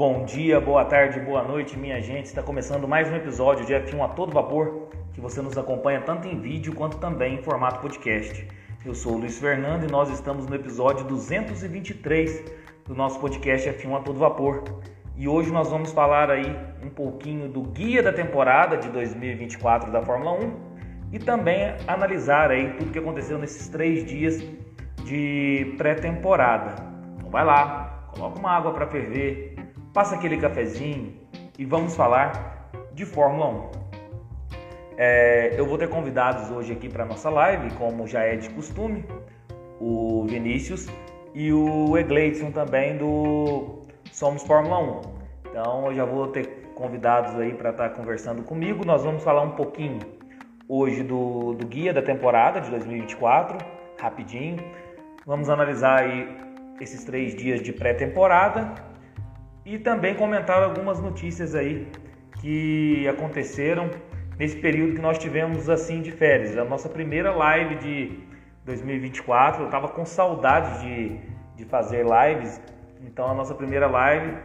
Bom dia, boa tarde, boa noite, minha gente. Está começando mais um episódio de F1 a todo vapor, que você nos acompanha tanto em vídeo quanto também em formato podcast. Eu sou o Luiz Fernando e nós estamos no episódio 223 do nosso podcast F1 a todo vapor. E hoje nós vamos falar aí um pouquinho do guia da temporada de 2024 da Fórmula 1 e também analisar aí tudo que aconteceu nesses três dias de pré-temporada. Então vai lá, coloca uma água para ferver, passa aquele cafezinho e vamos falar de Fórmula 1. É, eu vou ter convidados hoje aqui para nossa live, como já é de costume, o Vinícius e o Egleison também do Somos Fórmula 1. Então eu já vou ter convidados aí para estar tá conversando comigo. Nós vamos falar um pouquinho hoje do, do guia da temporada de 2024, rapidinho. Vamos analisar aí esses três dias de pré-temporada e também comentar algumas notícias aí que aconteceram nesse período que nós tivemos assim de férias. A nossa primeira live de 2024, eu estava com saudade de, de fazer lives, então a nossa primeira live,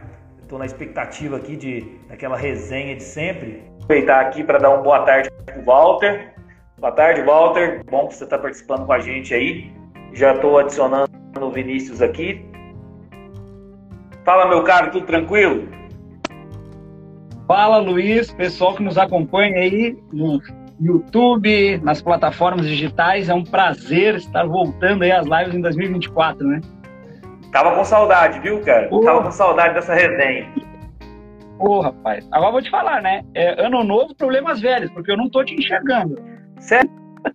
estou na expectativa aqui de daquela resenha de sempre. Aproveitar aqui para dar uma boa tarde para o Walter. Boa tarde, Walter. Bom que você está participando com a gente aí. Já estou adicionando o Vinícius aqui. Fala, meu caro, tudo tranquilo? Fala, Luiz, pessoal que nos acompanha aí no YouTube, nas plataformas digitais. É um prazer estar voltando aí às lives em 2024, né? Tava com saudade, viu, cara? Pô. Tava com saudade dessa resenha. Ô, rapaz, agora vou te falar, né? É, ano novo, problemas velhos, porque eu não tô te enxergando. Sério?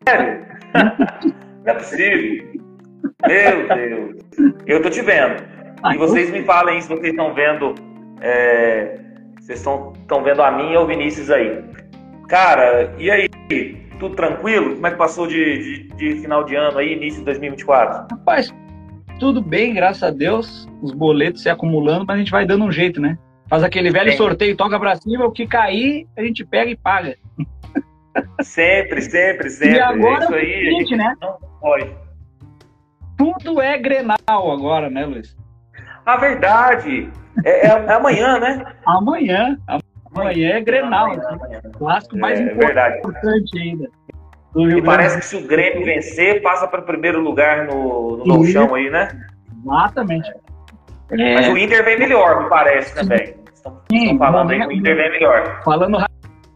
não é possível. Meu Deus. Eu tô te vendo. E vocês me falem se vocês estão vendo. É, vocês estão vendo a mim ou o Vinícius aí. Cara, e aí? Tudo tranquilo? Como é que passou de, de, de final de ano aí, início de 2024? Rapaz, tudo bem, graças a Deus. Os boletos se acumulando, mas a gente vai dando um jeito, né? Faz aquele velho sorteio, toca pra cima, o que cair, a gente pega e paga. Sempre, sempre, sempre. E agora Isso aí, é o seguinte, né? Não pode. Tudo é Grenal agora, né, Luiz? A verdade. É, é, é amanhã, né? Amanhã. Amanhã é Grenal. Amanhã, amanhã. Clássico mais é, importante, importante ainda. E parece que se o Grêmio vencer, passa para o primeiro lugar no, no chão aí, né? Exatamente. É... Mas o Inter vem melhor, me parece também. Estão, Sim, estão falando aí que o Inter vem melhor. Falando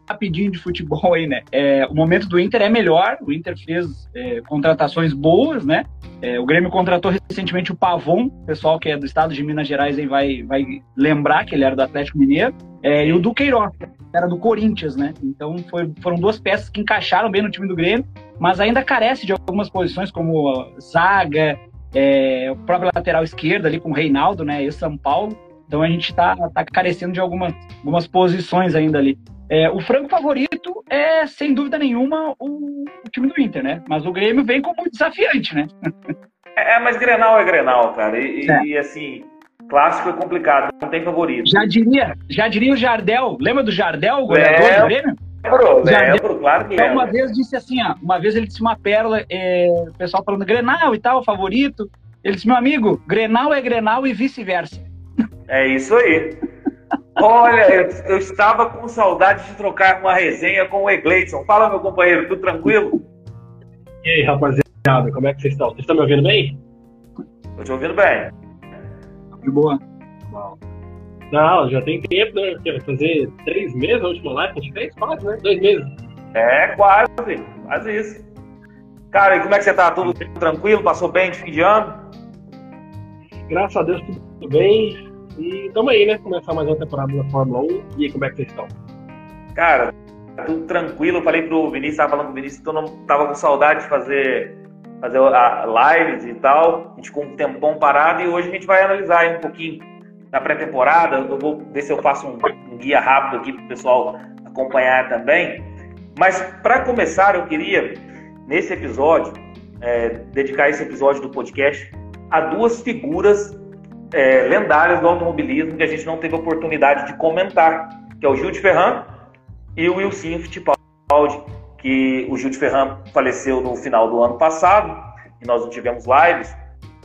rapidinho de futebol aí, né? É, o momento do Inter é melhor. O Inter fez é, contratações boas, né? É, o Grêmio contratou recentemente o Pavon, pessoal que é do estado de Minas Gerais aí vai, vai lembrar que ele era do Atlético Mineiro, é, e o Duqueiroz, que era do Corinthians, né? Então foi, foram duas peças que encaixaram bem no time do Grêmio, mas ainda carece de algumas posições como zaga, é, o próprio lateral esquerdo ali com o Reinaldo, né? E o São Paulo. Então a gente está tá carecendo de algumas, algumas posições ainda ali. É, o franco favorito é, sem dúvida nenhuma, o, o, time do Inter, né? Mas o Grêmio vem como desafiante, né? É, mas Grenal é Grenal, cara. E, é. e, assim, clássico é complicado, não tem favorito. Já diria, já diria o Jardel. Lembra do Jardel, o goleador do Grêmio? Lembro, lembro, claro que Uma vez disse assim, ó, uma vez ele disse uma pérola, é, o pessoal falando Grenal e tal, favorito. Ele disse, meu amigo, Grenal é Grenal e vice-versa. É isso aí. Olha, eu, eu, estava com saudade de trocar uma resenha com o Egleison. Fala, meu companheiro, tudo tranquilo? E aí, rapaziada, como é que vocês estão? Vocês estão me ouvindo bem? Estou te ouvindo bem. De boa. Não, já tem tempo, né? Vai fazer três meses a última live que a gente fez? Quase, né? Dois meses. É, quase. Quase isso. Cara, e como é que você tá? Tudo tranquilo? Passou bem de fim de ano? Graças a Deus, tudo bem. E tamo aí, né? Começar mais uma temporada da Fórmula 1. E aí, como é que vocês estão? Cara, tudo tranquilo. Falei pro Vinícius, tava falando com o Vinícius, que eu não tava com saudade de fazer, fazer lives e tal. A gente ficou um tempão parado e hoje a gente vai analisar aí um pouquinho da pré-temporada. Eu vou ver se eu faço um, um guia rápido aqui pro pessoal acompanhar também. Mas para começar, eu queria, nesse episódio, é, dedicar esse episódio do podcast a duas figuras é, do automobilismo que a gente não teve oportunidade de comentar, que é o Gil de Ferran e o Wilson Fittipaldi, que o Gil de Ferran faleceu no final do ano passado, e nós não tivemos lives,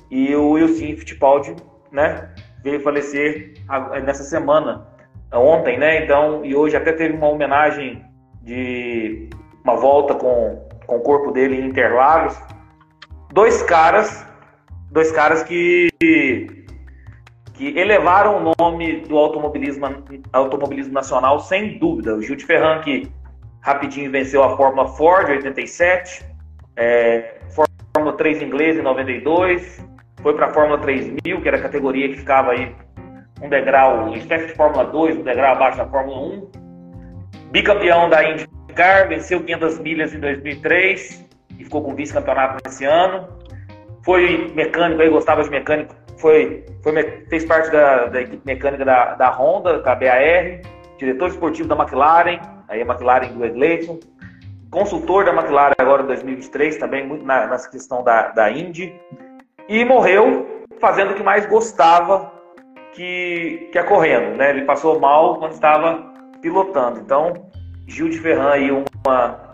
e o Wilson Fittipaldi, né, veio falecer nessa semana, ontem, né? Então, e hoje até teve uma homenagem de uma volta com, com o corpo dele em Interlagos. Dois caras, dois caras que que elevaram o nome do automobilismo, automobilismo nacional sem dúvida. O Gil de Ferran, que rapidinho venceu a Fórmula Ford em 87, é, Fórmula 3 inglês em 92, foi para a Fórmula 3000, que era a categoria que ficava aí um degrau, espécie de Fórmula 2, um degrau abaixo da Fórmula 1. Bicampeão da IndyCar, venceu 500 milhas em 2003 e ficou com vice-campeonato nesse ano. Foi mecânico, aí gostava de mecânico, foi, foi fez parte da, da equipe mecânica da, da Honda, da BAR, diretor esportivo da McLaren, aí a McLaren do Egleison, consultor da McLaren agora em 2023, também muito na, nessa questão da, da Indy, e morreu fazendo o que mais gostava, que, que é correndo, né? Ele passou mal quando estava pilotando. Então, Gil de Ferran aí uma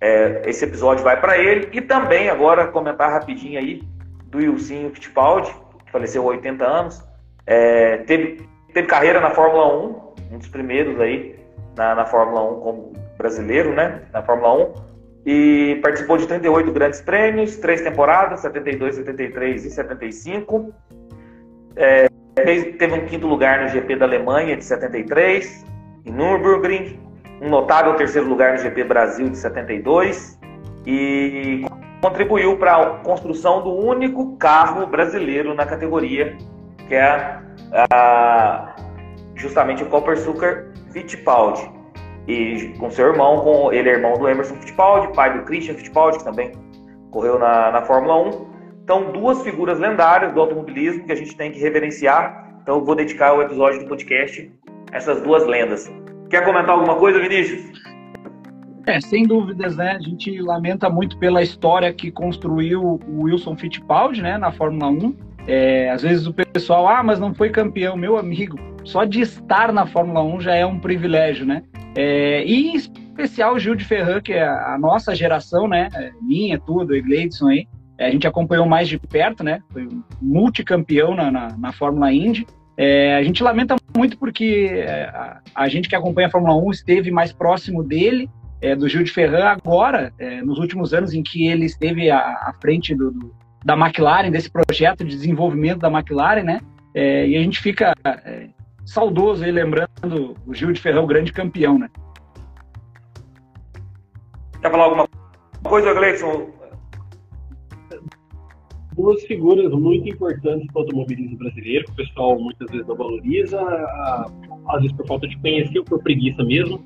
é, esse episódio vai para ele e também agora comentar rapidinho aí do Wilson Fittipaldi, faleceu aos 80 anos, é, teve, teve carreira na Fórmula 1, um dos primeiros aí na, na Fórmula 1 como brasileiro, né? Na Fórmula 1 e participou de 38 grandes prêmios, três temporadas, 72, 73 e 75. É, teve um quinto lugar no GP da Alemanha de 73, em Nürburgring, um notável terceiro lugar no GP Brasil de 72 e contribuiu para a construção do único carro brasileiro na categoria, que é a, a, justamente o Copper Sucker Fittipaldi. E com seu irmão, com ele é irmão do Emerson Fittipaldi, pai do Christian Fittipaldi, que também correu na, na Fórmula 1. Então, duas figuras lendárias do automobilismo que a gente tem que reverenciar. Então, eu vou dedicar o episódio do podcast a essas duas lendas. Quer comentar alguma coisa, Vinícius? É, sem dúvidas, né? A gente lamenta muito pela história que construiu o Wilson Fittipaldi, né, na Fórmula 1. É, às vezes o pessoal, ah, mas não foi campeão, meu amigo. Só de estar na Fórmula 1 já é um privilégio, né? É, e em especial o Gil de Ferran, que é a nossa geração, né? É, minha, tudo, o Gleidson aí. É, a gente acompanhou mais de perto, né? Foi um multicampeão na, na, na Fórmula Indy. É, a gente lamenta muito porque é, a, a, gente que acompanha a Fórmula 1 esteve mais próximo dele, é, do Gil de Ferran, agora, é, nos últimos anos em que ele esteve à, à frente do, do, da McLaren, desse projeto de desenvolvimento da McLaren, né? É, e a gente fica é, saudoso aí lembrando o Gil de Ferran, o grande campeão, né? Quer falar alguma coisa, Gleison? duas figuras muito importantes para o automobilismo brasileiro, que o pessoal muitas vezes não valoriza, às vezes por falta de conhecer ou por preguiça mesmo.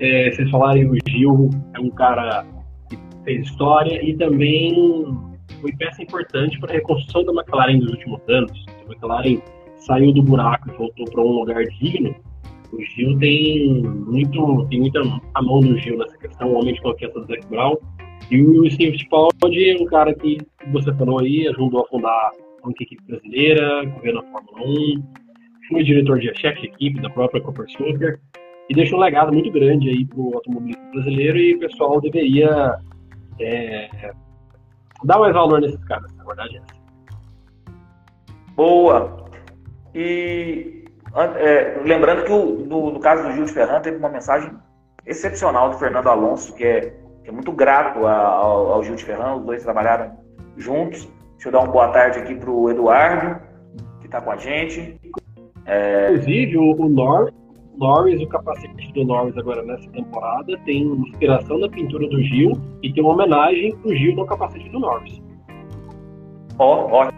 É, vocês falarem, o Gil é um cara que fez história e também foi peça importante para a reconstrução da McLaren nos últimos anos. A McLaren saiu do buraco e voltou para um lugar digno. O Gil tem muito, tem muita a mão do Gil nessa questão, o homem de confiança do Zac Brown e o Steve Fittipaldi é um cara que você falou aí, ajudou a fundar a equipe brasileira, correu na Fórmula 1, foi diretor de chefe de equipe da própria Cooper Super e deixou um legado muito grande aí para o automobilismo brasileiro e o pessoal deveria é, dar mais valor nesses caras, na verdade é essa. Boa! E é, lembrando que o, no, no, caso do Gil de Ferran teve uma mensagem excepcional do Fernando Alonso, que é é muito grato ao, ao Gil de Ferran, os dois trabalharam juntos. Deixa eu dar uma boa tarde aqui para o Eduardo, que está com a gente. É... Inclusive, o, o Norris, Norris, o capacete do Norris agora nessa temporada tem inspiração na pintura do Gil e tem uma homenagem pro Gil no capacete do Norris. Ó, oh, ótimo,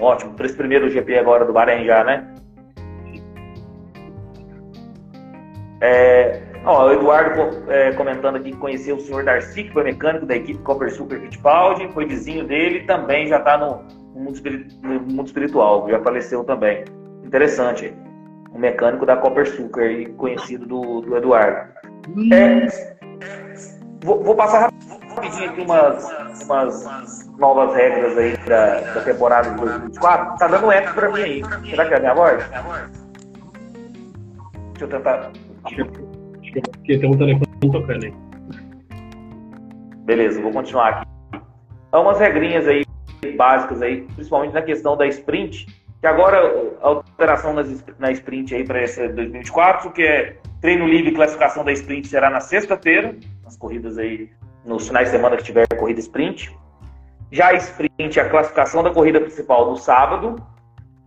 ótimo. Para esse primeiro GP agora do Bahrein já, né? É, Ó, o Eduardo é, comentando aqui que conheceu o senhor Darcy, que foi mecânico da equipe Copper Super Fittipaldi, foi vizinho dele também já está no, no, mundo espiritual, já faleceu também. Interessante. Um mecânico da Copper Super, conhecido do, do Eduardo. É, vou, vou, passar rapidinho aqui umas, umas novas regras aí da, da temporada de 2024. Tá dando eco para mim aí. Será que é a minha voz? Deixa eu tentar. Porque tem um telefone tocando aí. Beleza, vou continuar aqui. Há umas regrinhas aí básicas aí, principalmente na questão da sprint, que agora a alteração nas, na sprint aí para esse 2024, que é treino livre e classificação da sprint será na sexta-feira, nas corridas aí, nos finais de semana que tiver corrida sprint. Já a sprint, a classificação da corrida principal no sábado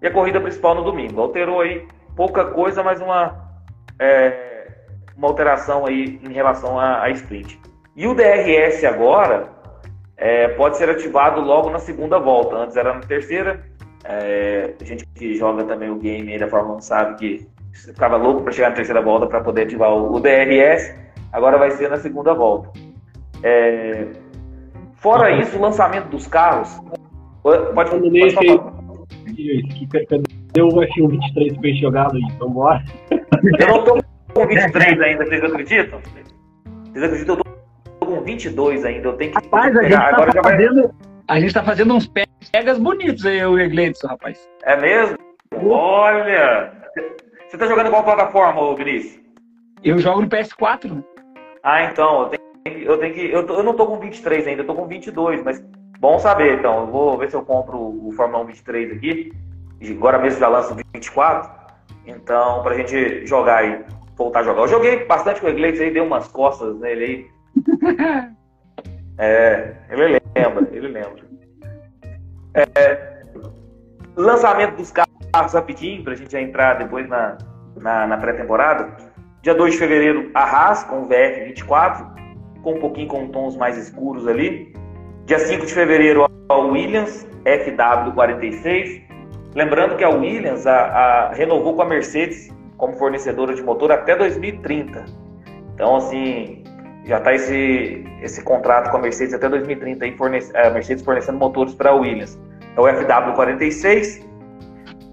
e a corrida principal no domingo. Alterou aí pouca coisa, mas uma, é, uma alteração aí em relação à, à sprint. E o DRS agora é, pode ser ativado logo na segunda volta. Antes era na terceira, é, a gente que joga também o game aí da Fórmula 1 sabe que ficava louco para chegar na terceira volta para poder ativar o, o, DRS. Agora vai ser na segunda volta. É, fora uhum. isso, o lançamento dos carros. Pode, pode falar. Cadê o F1 23 bem jogado aí? Vambora. Eu não tô com 23 ainda, vocês acreditam? Vocês acreditam? Eu tô com 22 ainda. Eu tenho que. Rapaz, a gente, tá Agora fazendo, vai... a gente tá fazendo uns pegas bonitos aí, o Gleidson, rapaz. É mesmo? Olha! Você tá jogando qual plataforma, Vinícius? Eu jogo no PS4. Ah, então, eu tenho, eu tenho que. Eu, tô, eu não tô com 23 ainda, eu tô com 22, mas bom saber, então. Eu vou ver se eu compro o Fórmula 1 23 aqui. Agora mesmo já lanço o 24. Então, pra gente jogar aí, voltar a jogar. Eu joguei bastante com o Gleidson aí, dei umas costas nele aí. é, ele lembra, ele lembra. É, lançamento dos carros rapidinho, para a gente já entrar depois na, na, na pré-temporada. Dia 2 de fevereiro, a Haas com o VF24, com um pouquinho com tons mais escuros ali. Dia 5 de fevereiro, a Williams FW46. Lembrando que a Williams a, a, renovou com a Mercedes como fornecedora de motor até 2030. Então, assim, já está esse, esse contrato com a Mercedes até 2030, aí fornece, a Mercedes fornecendo motores para a Williams. É o FW46,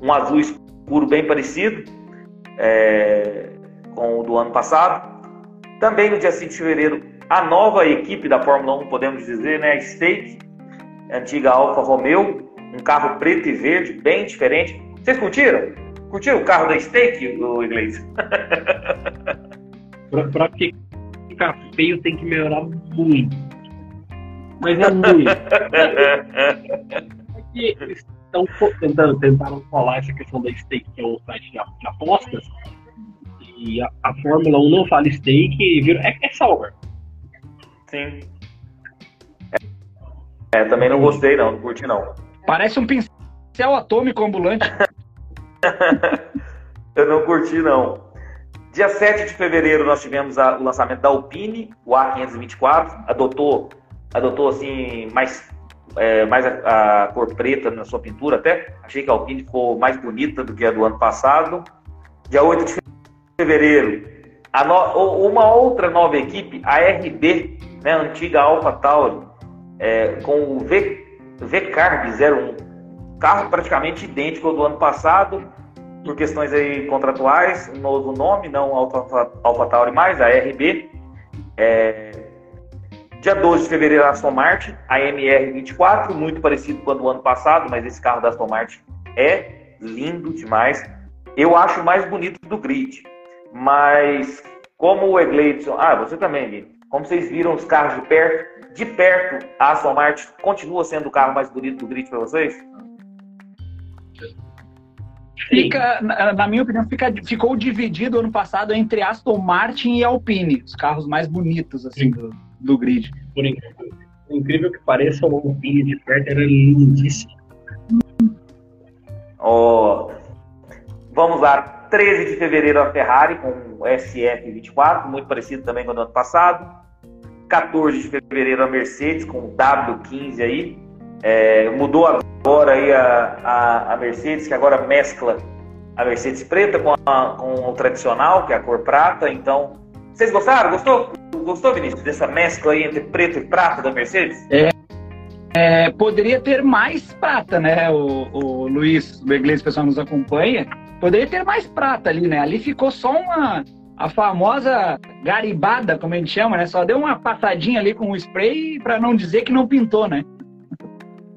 um azul escuro bem parecido é, com o do ano passado. Também no dia 5 de fevereiro, a nova equipe da Fórmula 1, podemos dizer, né, a Stake, antiga Alfa Romeo, um carro preto e verde, bem diferente. Vocês curtiram? Curtiram o carro da Stake, o Iglesias? Para ficar feio tem que melhorar muito. Mas é muito. é que estão tentando, tentaram falar essa questão da stake, que é um site de, de apostas, e a, a, Fórmula 1 não fala stake e vira, é, é software. Sim. É, é, também não gostei não, não curti não. Parece um pincel atômico ambulante. Eu não curti não. Dia 7 de fevereiro nós tivemos a, o lançamento da Alpine, o A524, adotou, adotou assim mais, é, mais a, a, cor preta na sua pintura até. Achei que a Alpine ficou mais bonita do que a do ano passado. Dia 8 de fevereiro, no, uma outra nova equipe, a RB, né, a antiga Alpha Tauri, é, com o v, VCarb 01, carro praticamente idêntico ao do ano passado, por questões aí contratuais, um novo nome, não Alpha, Alpha Tauri mais, a RB. É, dia 12 de fevereiro, a Aston Martin, a MR24, muito parecido com o do ano passado, mas esse carro da Aston Martin é lindo demais. Eu acho mais bonito do grid, mas como o Egleidson, ah, você também, Gui, como vocês viram os carros de perto, de perto, a Aston Martin continua sendo o carro mais bonito do grid para vocês? Fica, na, na, minha opinião, fica, ficou dividido ano passado entre Aston Martin e Alpine, os carros mais bonitos assim do, do grid. Por incrível, por incrível que pareça, o Alpine de perto era lindíssimo. Oh, vamos lá, 13 de fevereiro a Ferrari com o SF24, muito parecido também com o ano passado. 14 de fevereiro a Mercedes com o W15 aí, é, mudou agora aí a, a, a, Mercedes, que agora mescla a Mercedes preta com, a, com o tradicional, que é a cor prata. Então, vocês gostaram? Gostou? Gostou, Vinícius, dessa mescla aí entre preto e prata da Mercedes? É. é poderia ter mais prata, né? O, o Luiz, inglês, o pessoal nos acompanha. Poderia ter mais prata ali, né? Ali ficou só uma, a famosa garibada, como a gente chama, né? Só deu uma passadinha ali com o spray para não dizer que não pintou, né?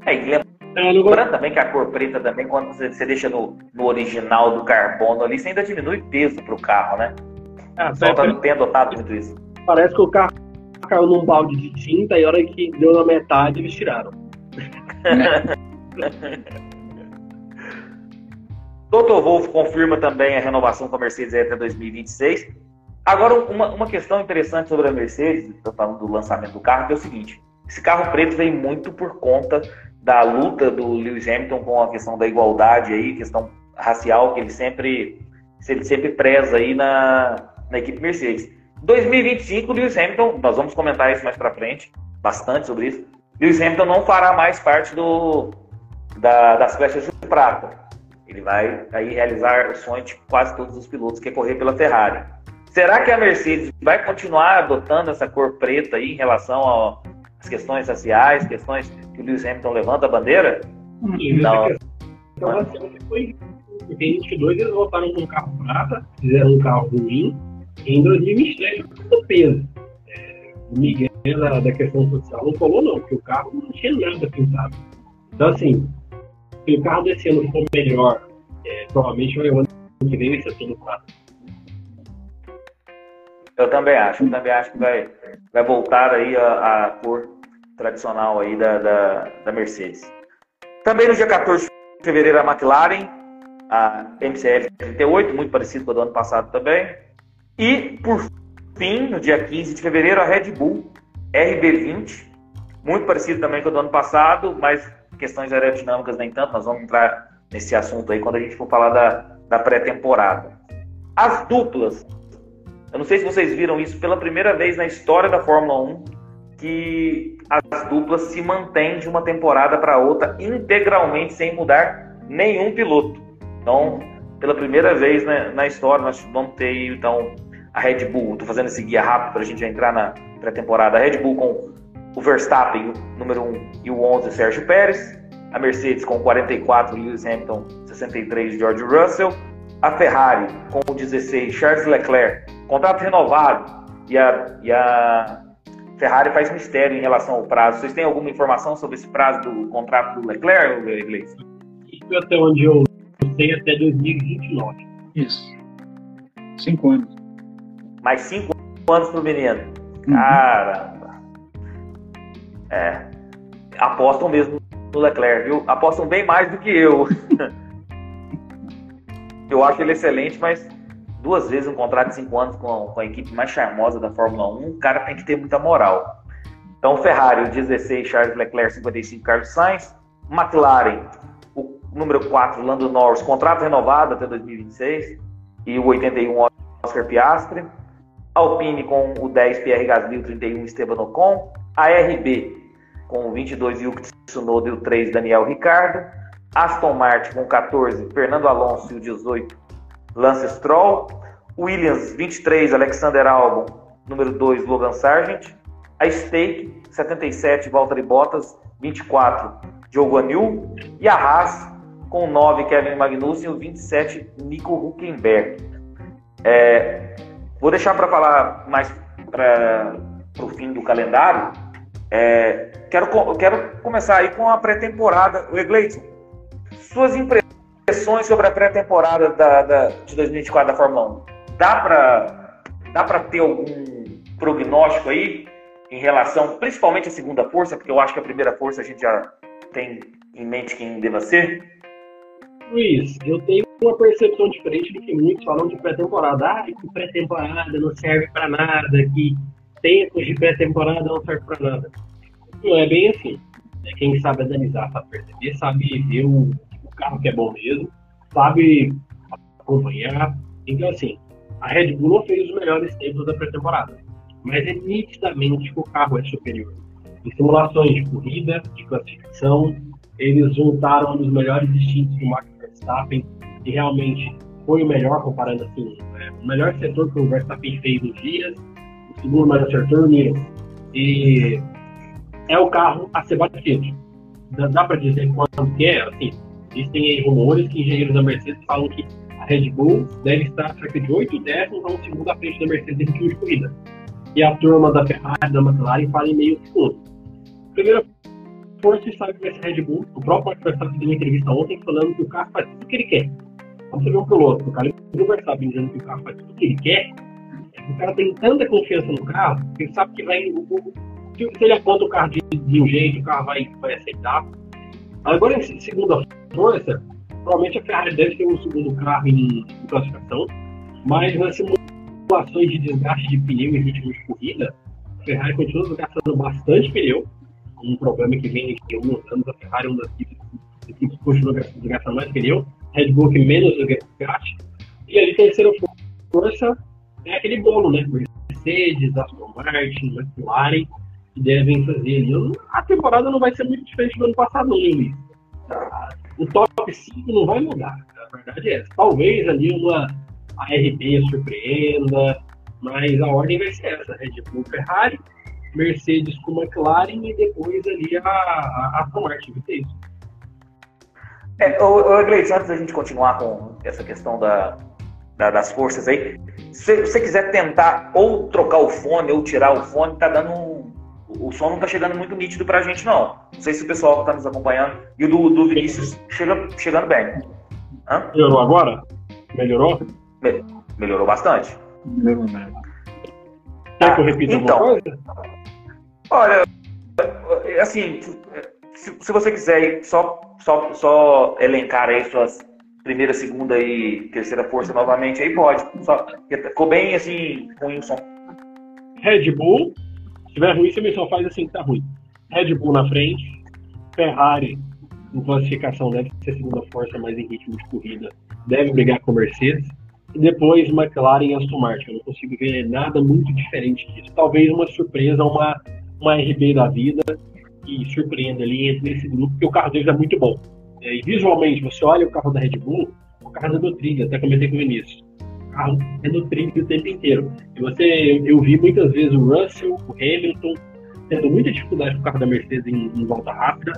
É, e lembrando também que a cor preta também, quando você, você deixa no, no, original do carbono ali, você ainda diminui peso para o carro, né? Ah, Só tá, não tem adotado muito isso. Parece que o carro caiu num balde de tinta e a hora que deu na metade eles tiraram. Toto Wolff confirma também a renovação com a Mercedes até 2026. Agora, uma, uma questão interessante sobre a Mercedes, estou falando do lançamento do carro, que é o seguinte: esse carro preto veio muito por conta da luta do Lewis Hamilton com a questão da igualdade aí, questão racial que ele sempre, ele sempre preza aí na, na equipe Mercedes. 2025, Lewis Hamilton, nós vamos comentar isso mais para frente, bastante sobre isso. Lewis Hamilton não fará mais parte do, da, das flechas de prata. Ele vai aí realizar o sonho de quase todos os pilotos que é correr pela Ferrari. Será que a Mercedes vai continuar adotando essa cor preta aí em relação às questões raciais, questões que o Lewis Hamilton levanta a bandeira? Não. Então, assim, foi. Em 22 eles voltaram com um carro prata, fizeram um carro ruim, e em 2023 foi peso. É, o Miguel da, da, questão social não falou, não, porque o carro não tinha nada pintado. Então, assim, se o carro desse ano for melhor, é, provavelmente vai o ano que vem vai ser tudo prata. Eu também acho, eu também acho que vai, vai voltar aí a, a cor tradicional aí da, da, da, Mercedes. Também no dia 14 de fevereiro a McLaren, a MCL 38, muito parecido com a do ano passado também. E, por fim, no dia 15 de fevereiro, a Red Bull RB20, muito parecido também com a do ano passado, mas questões aerodinâmicas nem tanto, nós vamos entrar nesse assunto aí quando a gente for falar da, da pré-temporada. As duplas, eu não sei se vocês viram isso pela primeira vez na história da Fórmula 1, que as duplas se mantêm de uma temporada para outra integralmente sem mudar nenhum piloto. Então, pela primeira vez né, na história, nós vamos ter então a Red Bull. Estou fazendo esse guia rápido para a gente entrar na pré-temporada. A Red Bull com o Verstappen, o número 1, e o 11, Sérgio Pérez. A Mercedes com 44, Lewis Hamilton, 63, George Russell. A Ferrari com o 16, Charles Leclerc, contrato renovado. E a, e a Ferrari faz mistério em relação ao prazo. Vocês têm alguma informação sobre esse prazo do contrato do Leclerc, Iglesias? Isso até onde eu sei, até 2029. Isso. Cinco anos. Mais cinco anos pro menino. Uhum. Caramba. É. Apostam mesmo no Leclerc, viu? Apostam bem mais do que eu. eu acho ele excelente, mas duas vezes um contrato de cinco anos com, com a equipe mais charmosa da Fórmula 1, o cara tem que ter muita moral. Então, Ferrari, o 16, Charles Leclerc, 55, Carlos Sainz. McLaren, o número 4, Lando Norris, contrato renovado até 2026. E o 81, Oscar Piastri. Alpine com o 10, Pierre Gasly, o 31, Esteban Ocon. A RB com o 22, Yuki Tsunoda e o 3, Daniel Ricardo. Aston Martin com 14, Fernando Alonso e o 18, Lance Stroll. Williams, 23, Alexander Albon. Número 2, Logan Sargent. A Stake, 77, Valtteri Bottas. 24, Diogo Anil. E a Haas, com 9, Kevin Magnussen. E o 27, Nico Huckenberg. É, vou deixar para falar mais para o fim do calendário. É, quero, quero começar aí com a pré-temporada. O Egleison, suas impressões impressões sobre a pré-temporada da, da, de 2024 da Fórmula 1? Dá para dá para ter algum prognóstico aí em relação, principalmente à segunda força, porque eu acho que a primeira força a gente já tem em mente quem deva ser? Luiz, eu tenho uma percepção diferente do que muitos falam de pré-temporada. Ah, que pré-temporada não serve para nada, que tempos de pré-temporada não serve para nada. Não é bem assim. É quem sabe analisar, sabe perceber, sabe ver o carro que é bom mesmo, sabe acompanhar. Então, assim, a Red Bull não fez os melhores tempos da pré-temporada, mas é nitidamente que o carro é superior. Em simulações de corrida, de classificação, eles juntaram um dos melhores instintos do Max Verstappen, e realmente foi o melhor, comparando assim, é, o melhor setor que o Verstappen fez nos dias, o segundo melhor setor, o E é o carro a ser batido. Dá, dá para dizer quanto que é, assim, Existem rumores que engenheiros da Mercedes falam que a Red Bull deve estar cerca de 8 décimos a um segundo à frente da Mercedes em de corrida. E a turma da Ferrari, da McLaren, fala em meio segundo. Primeira força sabe que vai ser Red Bull. O próprio Max Verstappen deu uma entrevista ontem falando que o carro faz tudo o que ele quer. Quando você vê um piloto, o cara do Verstappen dizendo que o carro faz tudo o que ele quer, o cara tem tanta confiança no carro ele sabe que vai. Se ele aponta o carro de, de um jeito, o carro vai, vai aceitar. Agora, em segunda força, provavelmente a Ferrari deve ter um segundo carro em, classificação, mas nas simulações de desgaste de pneu em ritmo de corrida, a Ferrari continua desgastando bastante pneu, um problema que vem de alguns anos, a Ferrari é uma das equipes que continua desgastando mais pneu, Red Bull que menos desgaste, e ali terceira força é aquele bolo, né? Mercedes, Aston Martin, McLaren, que devem fazer. A temporada não vai ser muito diferente do ano passado, não, Luiz. O top 5 não vai mudar. A verdade é essa. Talvez ali uma ARB surpreenda, mas a ordem vai ser essa: Red Bull, Ferrari, Mercedes com McLaren e depois ali a, a Aston Martin. Ser isso. É, ô, ô Gleice, antes da gente continuar com essa questão da, da, das forças aí, se você quiser tentar ou trocar o fone ou tirar o fone, tá dando um, o som não tá chegando muito nítido pra gente, não. Não sei se o pessoal que tá nos acompanhando e o do, do Vinícius chega, chegando bem. Hã? Melhorou agora? Melhorou? Me, melhorou bastante. Melhorou mesmo. Quer que eu repita então, alguma coisa? Olha, assim, se, se você quiser só, só, só elencar aí suas primeira, segunda e terceira força novamente, aí pode. Só, ficou bem assim, ruim o som. Red Bull, se tiver ruim, você só faz assim que tá ruim. Red Bull na frente, Ferrari em classificação deve ser segunda força, mas em ritmo de corrida deve brigar com Mercedes. E depois McLaren e Aston Martin. Eu não consigo ver nada muito diferente disso. Talvez uma surpresa, uma, uma RB da vida que surpreenda ali entre esse grupo, porque o carro deles é muito bom. É, e visualmente, você olha o carro da Red Bull, o carro é no trilho, até comentei com o Vinícius. Carro no trilho o tempo inteiro. E você, eu, vi muitas vezes o Russell, o Hamilton, tendo muita dificuldade com o carro da Mercedes em, em volta rápida,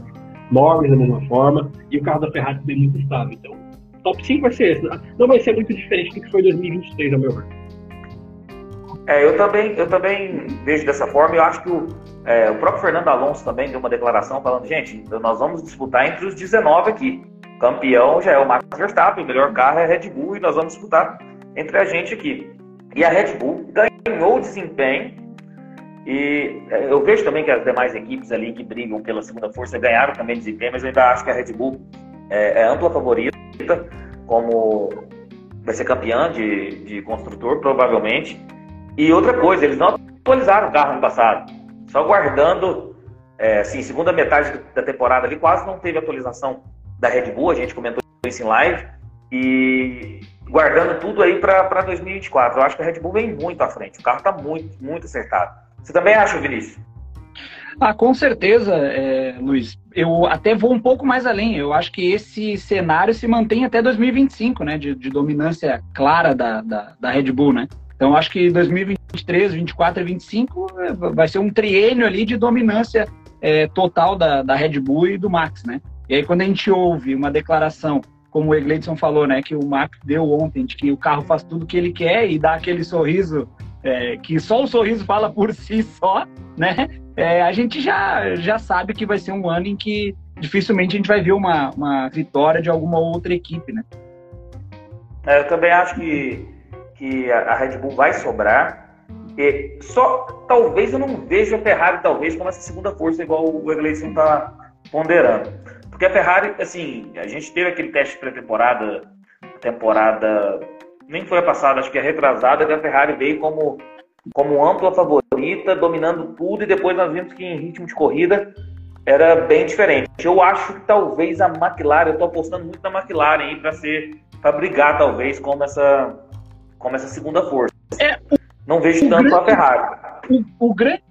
Norris da mesma forma, e o carro da Ferrari também muito estável. Então, top 5 vai ser esse. Né? Não vai ser muito diferente do que foi 2023, ao meu ver. É, eu também, eu também vejo dessa forma. Eu acho que o, é, o próprio Fernando Alonso também deu uma declaração falando, gente, nós vamos disputar entre os 19 aqui. campeão já é o Max Verstappen, o melhor carro é Red Bull e nós vamos disputar entre a gente aqui. E a Red Bull ganhou desempenho e é, eu vejo também que as demais equipes ali que brigam pela segunda força ganharam também desempenho, mas eu ainda acho que a Red Bull é, é ampla favorita, como vai ser campeã de, de construtor, provavelmente. E outra coisa, eles não atualizaram o carro no passado. Só guardando, é, assim, segunda metade da temporada ali, quase não teve atualização da Red Bull, a gente comentou isso em live, e guardando tudo aí para 2024. Eu acho que a Red Bull vem muito à frente, o carro está muito, muito acertado. Você também acha, Vinícius? Ah, com certeza, é, Luiz. Eu até vou um pouco mais além. Eu acho que esse cenário se mantém até 2025, né? De, de dominância clara da, da, da Red Bull, né? Então, acho que 2023, 24 e 25 é, vai ser um triênio ali de dominância é, total da, da Red Bull e do Max, né? E aí, quando a gente ouve uma declaração, como o Egleidson falou, né, que o Max deu ontem, de que o carro faz tudo o que ele quer e dá aquele sorriso é, que só o sorriso fala por si só, né? É, a gente já, já sabe que vai ser um ano em que dificilmente a gente vai ver uma, uma vitória de alguma outra equipe, né? É, eu também acho que que a Red Bull vai sobrar. E só talvez eu não vejo a Ferrari talvez como essa segunda força igual o Egleison está ponderando. Porque a Ferrari, assim, a gente teve aquele teste pré-temporada, temporada nem foi a passada, acho que a retrasada, que a Ferrari veio como como ampla favorita, dominando tudo e depois nós vimos que em ritmo de corrida era bem diferente. Eu acho que talvez a McLaren, eu estou apostando muito na McLaren aí para ser para brigar talvez como essa como essa segunda força. É, o, não vejo tanto grande, a Ferrari. O, o, grande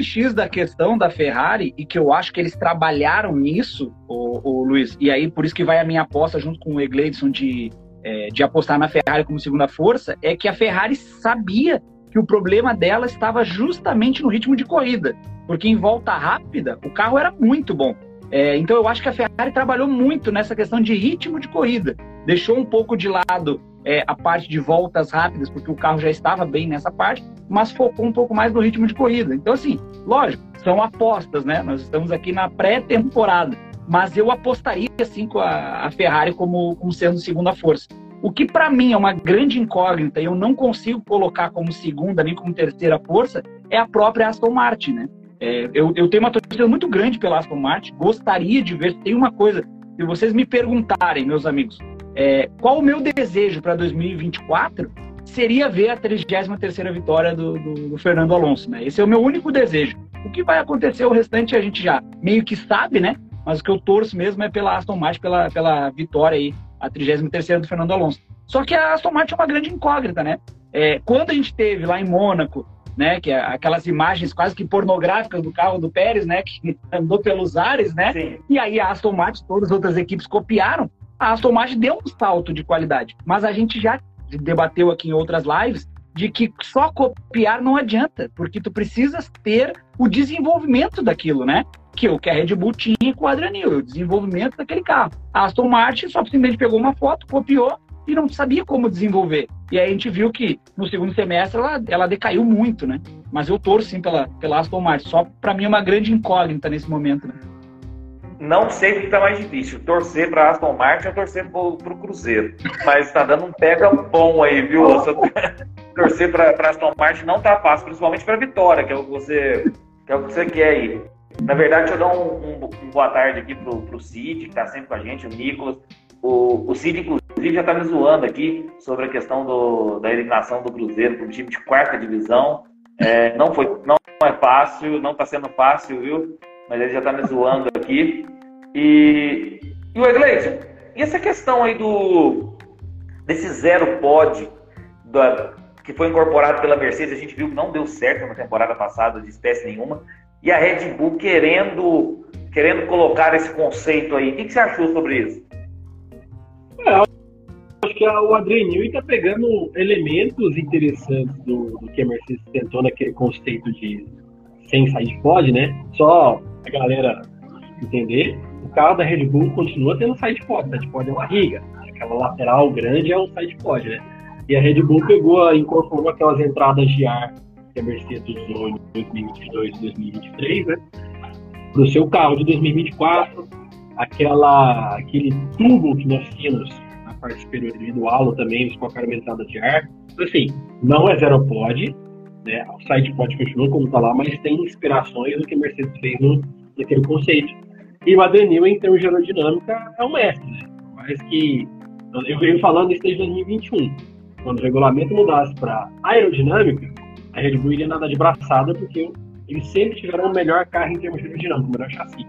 X da questão da Ferrari, e que eu acho que eles trabalharam nisso, o, o Luiz, e aí por isso que vai a minha aposta junto com o Egleidson de, é, de apostar na Ferrari como segunda força, é que a Ferrari sabia que o problema dela estava justamente no ritmo de corrida, porque em volta rápida o carro era muito bom. É, então eu acho que a Ferrari trabalhou muito nessa questão de ritmo de corrida, deixou um pouco de lado é, a parte de voltas rápidas, porque o carro já estava bem nessa parte, mas focou um pouco mais no ritmo de corrida. Então, assim, lógico, são apostas, né? Nós estamos aqui na pré-temporada, mas eu apostaria, assim, com a, a Ferrari como, como sendo segunda força. O que para mim é uma grande incógnita e eu não consigo colocar como segunda nem como terceira força é a própria Aston Martin, né? É, eu, eu tenho uma torcida muito grande pela Aston Martin, gostaria de ver, tem uma coisa se vocês me perguntarem, meus amigos, é, qual o meu desejo para 2024, seria ver a 33ª vitória do, do, do, Fernando Alonso, né? Esse é o meu único desejo. O que vai acontecer, o restante a gente já meio que sabe, né? Mas o que eu torço mesmo é pela Aston Martin, pela, pela vitória aí, a 33ª do Fernando Alonso. Só que a Aston Martin é uma grande incógnita, né? É, quando a gente teve lá em Mônaco, né, que é aquelas imagens quase que pornográficas do carro do Pérez, né, que andou pelos ares, né? Sim. E aí a Aston Martin, todas as outras equipes copiaram. A Aston Martin deu um salto de qualidade, mas a gente já debateu aqui em outras lives de que só copiar não adianta, porque tu precisas ter o desenvolvimento daquilo, né? Que o que a Red Bull tinha com o Adrian Newey, o desenvolvimento daquele carro. A Aston Martin só simplesmente pegou uma foto, copiou e não sabia como desenvolver. E aí a gente viu que no segundo semestre ela, ela decaiu muito, né? Mas eu torço sim pela, pela Aston Martin. Só para mim é uma grande incógnita nesse momento, né? Não sei o que está mais difícil, torcer para Aston Martin ou torcer para o Cruzeiro. Mas está dando um pega bom aí, viu? torcer para Aston Martin não tá fácil, principalmente para vitória, que é o que você, que é o que você quer aí. Na verdade, eu dar um, um, um boa tarde aqui pro, pro Cid, que está sempre com a gente, o Nicolas. O, o Cid, inclusive, já está me zoando aqui sobre a questão do, da eliminação do Cruzeiro para um time de quarta divisão. É, não, foi, não é fácil, não está sendo fácil, viu? Mas ele já está me zoando aqui. E, e o Egleison, e essa questão aí do desse zero pod que foi incorporado pela Mercedes, a gente viu que não deu certo na temporada passada de espécie nenhuma, e a Red Bull querendo querendo colocar esse conceito aí. O que, que você achou sobre isso? É, acho que o Adriano está pegando elementos interessantes do, do, que a Mercedes tentou naquele conceito de sem side pod, né? Só a galera entender, o carro da Red Bull continua tendo side pod. Side pod é uma riga. Aquela lateral grande é um side pod, né? E a Red Bull pegou, incorporou aquelas entradas de ar que a Mercedes usou em 2022 e 2023, né? Para o seu carro de 2024, aquela, aquele tubo que nós tínhamos na parte superior do halo também, eles colocaram uma entrada de ar. Então, assim, não é zero pod, né? O site pod continua como está lá, mas tem inspirações do que a Mercedes fez no, naquele conceito. E o Adenil, em termos de aerodinâmica, é um mestre, né? Mas que eu venho falando isso desde 2021. Quando o regulamento mudasse para aerodinâmica, a Red Bull iria nadar de braçada, porque eles sempre tiveram o melhor carro em termos de aerodinâmica, o melhor chassi.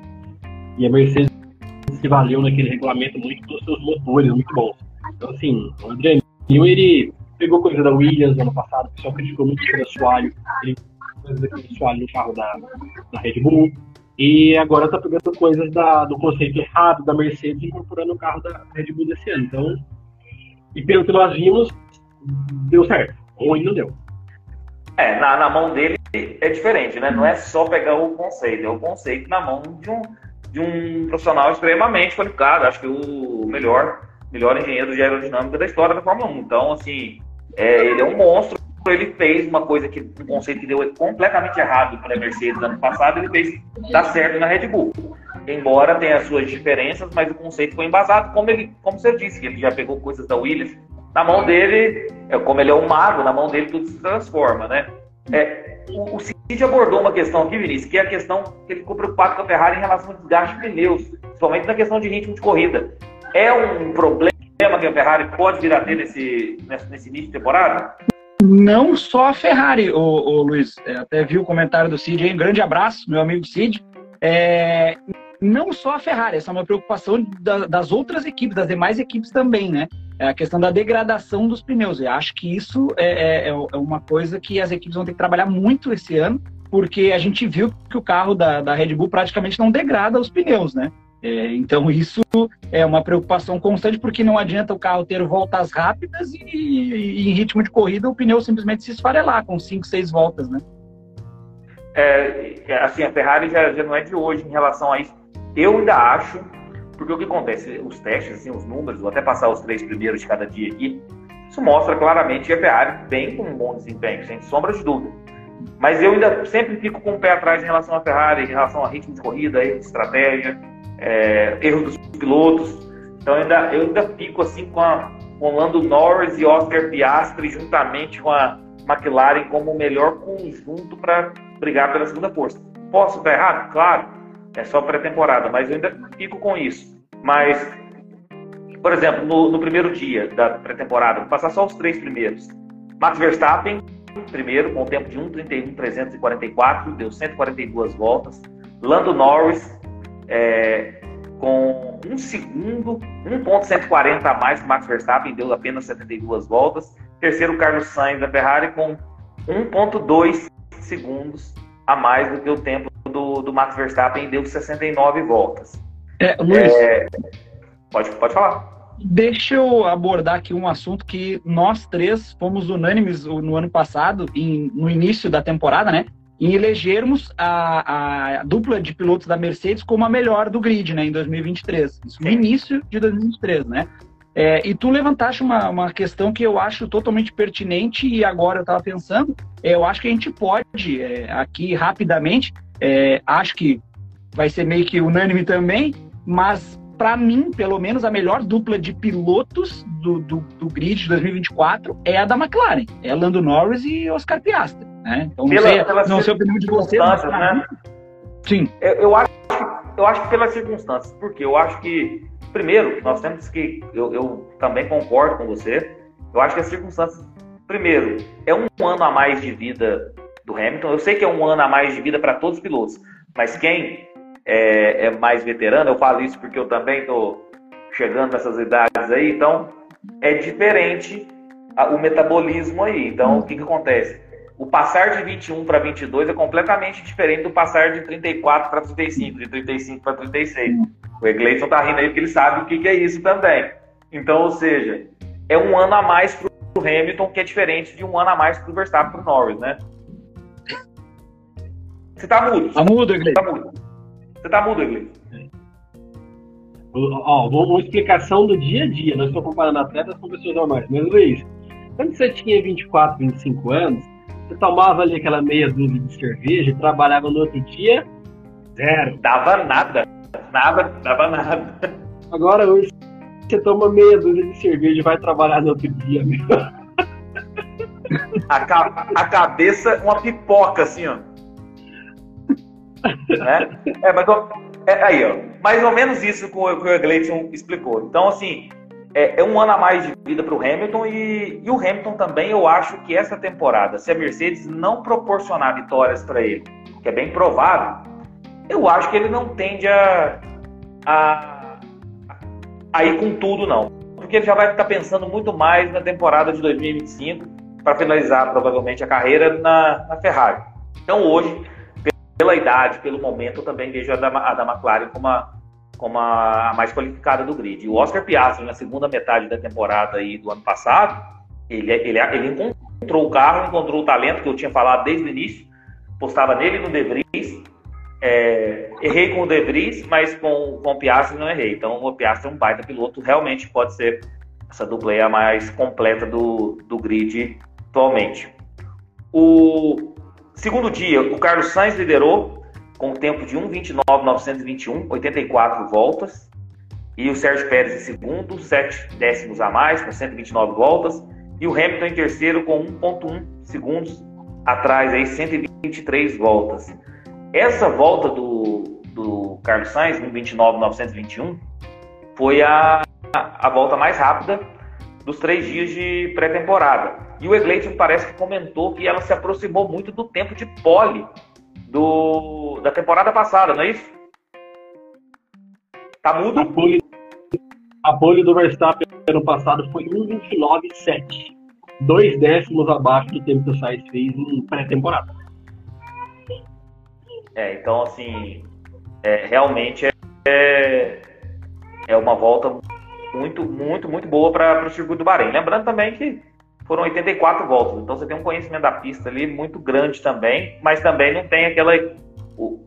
E a Mercedes se valeu naquele regulamento muito dos seus motores muito bons. Então, assim, o Adrianinho, ele pegou coisa da Williams ano passado, o pessoal criticou muito o assoalho, ele coisas do assoalho no carro da, da Red Bull, e agora tá pegando coisas da, do conceito errado da Mercedes incorporando o carro da Red Bull desse ano. Então, e pelo que nós vimos, deu certo. Ou não deu. É, na, na mão dele é diferente, né? Não é só pegar o conceito, é o conceito na mão de um, de um profissional extremamente qualificado. Acho que o melhor, melhor engenheiro de aerodinâmica da história da Fórmula 1. Então, assim, é, ele é um monstro. Ele fez uma coisa que um conceito que deu completamente errado para a Mercedes ano passado, ele fez dar certo na Red Bull. Embora tenha suas diferenças, mas o conceito foi embasado, como ele, como você disse, ele já pegou coisas da Williams, na mão dele, é, como ele é um mago, na mão dele tudo se transforma, né? É, o, o Cid abordou uma questão aqui, Vinícius, que é a questão que ele ficou preocupado com a Ferrari em relação ao desgaste de pneus, principalmente na questão de ritmo de corrida. É um problema que a Ferrari pode vir a ter nesse, nesse início de temporada? Não só a Ferrari, o, o Luiz. É, até vi o comentário do Cid aí. Um grande abraço, meu amigo Cid. É, não só a Ferrari, essa é uma preocupação da, das outras equipes, das demais equipes também, né? É a questão da degradação dos pneus. Eu acho que isso é, é, é, uma coisa que as equipes vão ter que trabalhar muito esse ano, porque a gente viu que o carro da, da Red Bull praticamente não degrada os pneus, né? É, então isso é uma preocupação constante, porque não adianta o carro ter voltas rápidas e, e, em ritmo de corrida o pneu simplesmente se esfarelar com 5, 6 voltas, né? É, assim, a Ferrari já, já não é de hoje em relação a isso. Eu ainda acho porque o que acontece? Os testes, assim, os números, vou até passar os três primeiros de cada dia aqui, isso mostra claramente que a Ferrari vem com um bom desempenho, sem sombra de dúvida. Mas eu ainda sempre fico com o pé atrás em relação à Ferrari, em relação a ritmo de corrida, erro de estratégia, é, erro dos pilotos. Então ainda, eu ainda fico assim com, a, com Lando Norris e Oscar Piastri juntamente com a McLaren como o melhor conjunto para brigar pela segunda força. Posso estar errado? Claro é só pré-temporada, mas eu ainda fico com isso. Mas, por exemplo, no, no primeiro dia da pré-temporada, vou passar só os três primeiros. Max Verstappen, primeiro, com o tempo de 1,31,344, deu 142 voltas. Lando Norris, é, com um segundo, 1,140 a mais que Max Verstappen, deu apenas 72 voltas. Terceiro, Carlos Sainz da Ferrari, com 1,2 segundos a mais do que o tempo do, do Max Verstappen, deu 69 voltas. É, Luiz, é, pode, pode falar. Deixa eu abordar aqui um assunto que nós três fomos unânimes no ano passado, em, no início da temporada, né? Em elegermos a, a, dupla de pilotos da Mercedes como a melhor do grid, né? Em 2023. Isso no início de 2023, né? É, e tu levantaste uma, uma questão que eu acho totalmente pertinente e agora eu estava pensando, é, eu acho que a gente pode é, aqui rapidamente, é, acho que vai ser meio que unânime também, mas para mim, pelo menos, a melhor dupla de pilotos do, do, do, grid de 2024 é a da McLaren. É Lando Norris e Oscar Piastri. Né? Então, não pela, sei, não sei a opinião de vocês. Mas, né? Sim. Eu, eu, acho, eu acho que pelas circunstâncias. Porque eu acho que, primeiro, nós temos que. Eu, eu também concordo com você. Eu acho que as circunstâncias. Primeiro, é um ano a mais de vida do Hamilton. Eu sei que é um ano a mais de vida para todos os pilotos. Mas quem é, é, mais veterano, eu falo isso porque eu também estou chegando nessas idades aí, então é diferente o metabolismo aí. Então, o que, que acontece? O passar de 21 para 22 é completamente diferente do passar de 34 para 35, de 35 para 36. O Egleison tá rindo aí porque ele sabe o que, que é isso também. Então, ou seja, é um ano a mais para o Hamilton, que é diferente de um ano a mais para o Verstappen para o Norris, né? Você tá mudo. Tá mudo, Egleison. Tá mudo. Você tá mudo, Egleison. Ó, uma explicação do dia a dia. Nós estamos comparando atletas com pessoas normais. Mas, Luiz, quando você tinha 24, 25 anos, você tomava ali aquela meia dúzia de cerveja e trabalhava no outro dia, zero. Dava nada. Nada, dava nada. Agora, hoje, você toma meia dúzia de cerveja e vai trabalhar no outro dia, meu. A, ca a cabeça, uma pipoca, assim, ó. Né? É, mas é, aí, ó, mais ou menos isso que o, que o Gleison explicou. Então, assim, é, é, um ano a mais de vida para o Hamilton e, e, o Hamilton também, eu acho que essa temporada, se a Mercedes não proporcionar vitórias para ele, que é bem provável, eu acho que ele não tende a, a, a ir com tudo, não. Porque ele já vai estar pensando muito mais na temporada de 2025 para finalizar provavelmente a carreira na, na Ferrari. Então, hoje, pela idade, pelo momento, eu também vejo a da, a da McLaren como a, como a, mais qualificada do grid. O Oscar Piastri, na segunda metade da temporada aí do ano passado, ele, ele, ele encontrou o carro, encontrou o talento que eu tinha falado desde o início, postava nele no De Vries, é, errei com o De Vries, mas com, com o Piastri não errei. Então o Piastri é um baita piloto, realmente pode ser essa dupla a mais completa do, do grid atualmente. O, Segundo dia, o Carlos Sainz liderou com um tempo de 1,29,921, 84 voltas. E o Sérgio Pérez em segundo, 7 décimos a mais, com 129 voltas. E o Hamilton em terceiro com 1,1 segundos atrás, aí 123 voltas. Essa volta do, do Carlos Sainz, 1,29,921, foi a, a volta mais rápida dos três dias de pré-temporada. E o Egleison parece que comentou que ela se aproximou muito do tempo de pole do, da temporada passada, não é isso? Tá mudo? A pole, a pole do Verstappen ano passado foi 1,29,7. Dois décimos abaixo do tempo que o Sainz fez em pré-temporada. É, então assim, é, realmente é, é uma volta muito, muito, muito boa para o circuito do Bahrein. Lembrando também que foram 84 voltas, então você tem um conhecimento da pista ali muito grande também, mas também não tem aquela,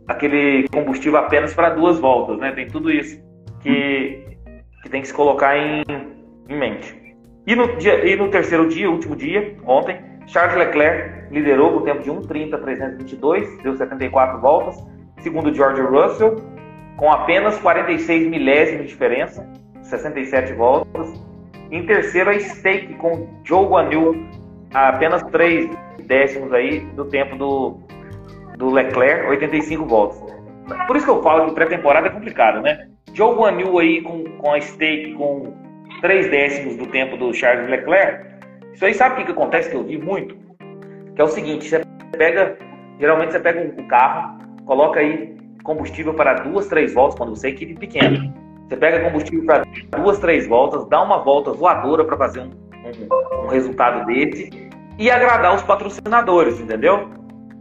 aquele combustível apenas para duas voltas, né? Tem tudo isso que, que tem que se colocar em, em mente. E no, dia, e no terceiro dia, último dia, ontem, Charles Leclerc liderou com o tempo de 1,30,322, deu 74 voltas. Segundo George Russell, com apenas 46 milésimos de diferença. 67 voltas. Em terceiro, a Stake com Joe Guanyu, apenas 3 décimos aí do tempo do, do Leclerc, 85 voltas. Por isso que eu falo que pré-temporada é complicado, né? Joe Guanyu aí com, com a stake com 3 décimos do tempo do Charles Leclerc, isso aí sabe o que, que acontece que eu vi muito? Que é o seguinte, você pega, geralmente você pega um carro, coloca aí combustível para duas, três voltas, quando você é equipe pequena. Você pega combustível para duas, três voltas, dá uma volta voadora para fazer um, um, um, resultado desse e agradar os patrocinadores, entendeu?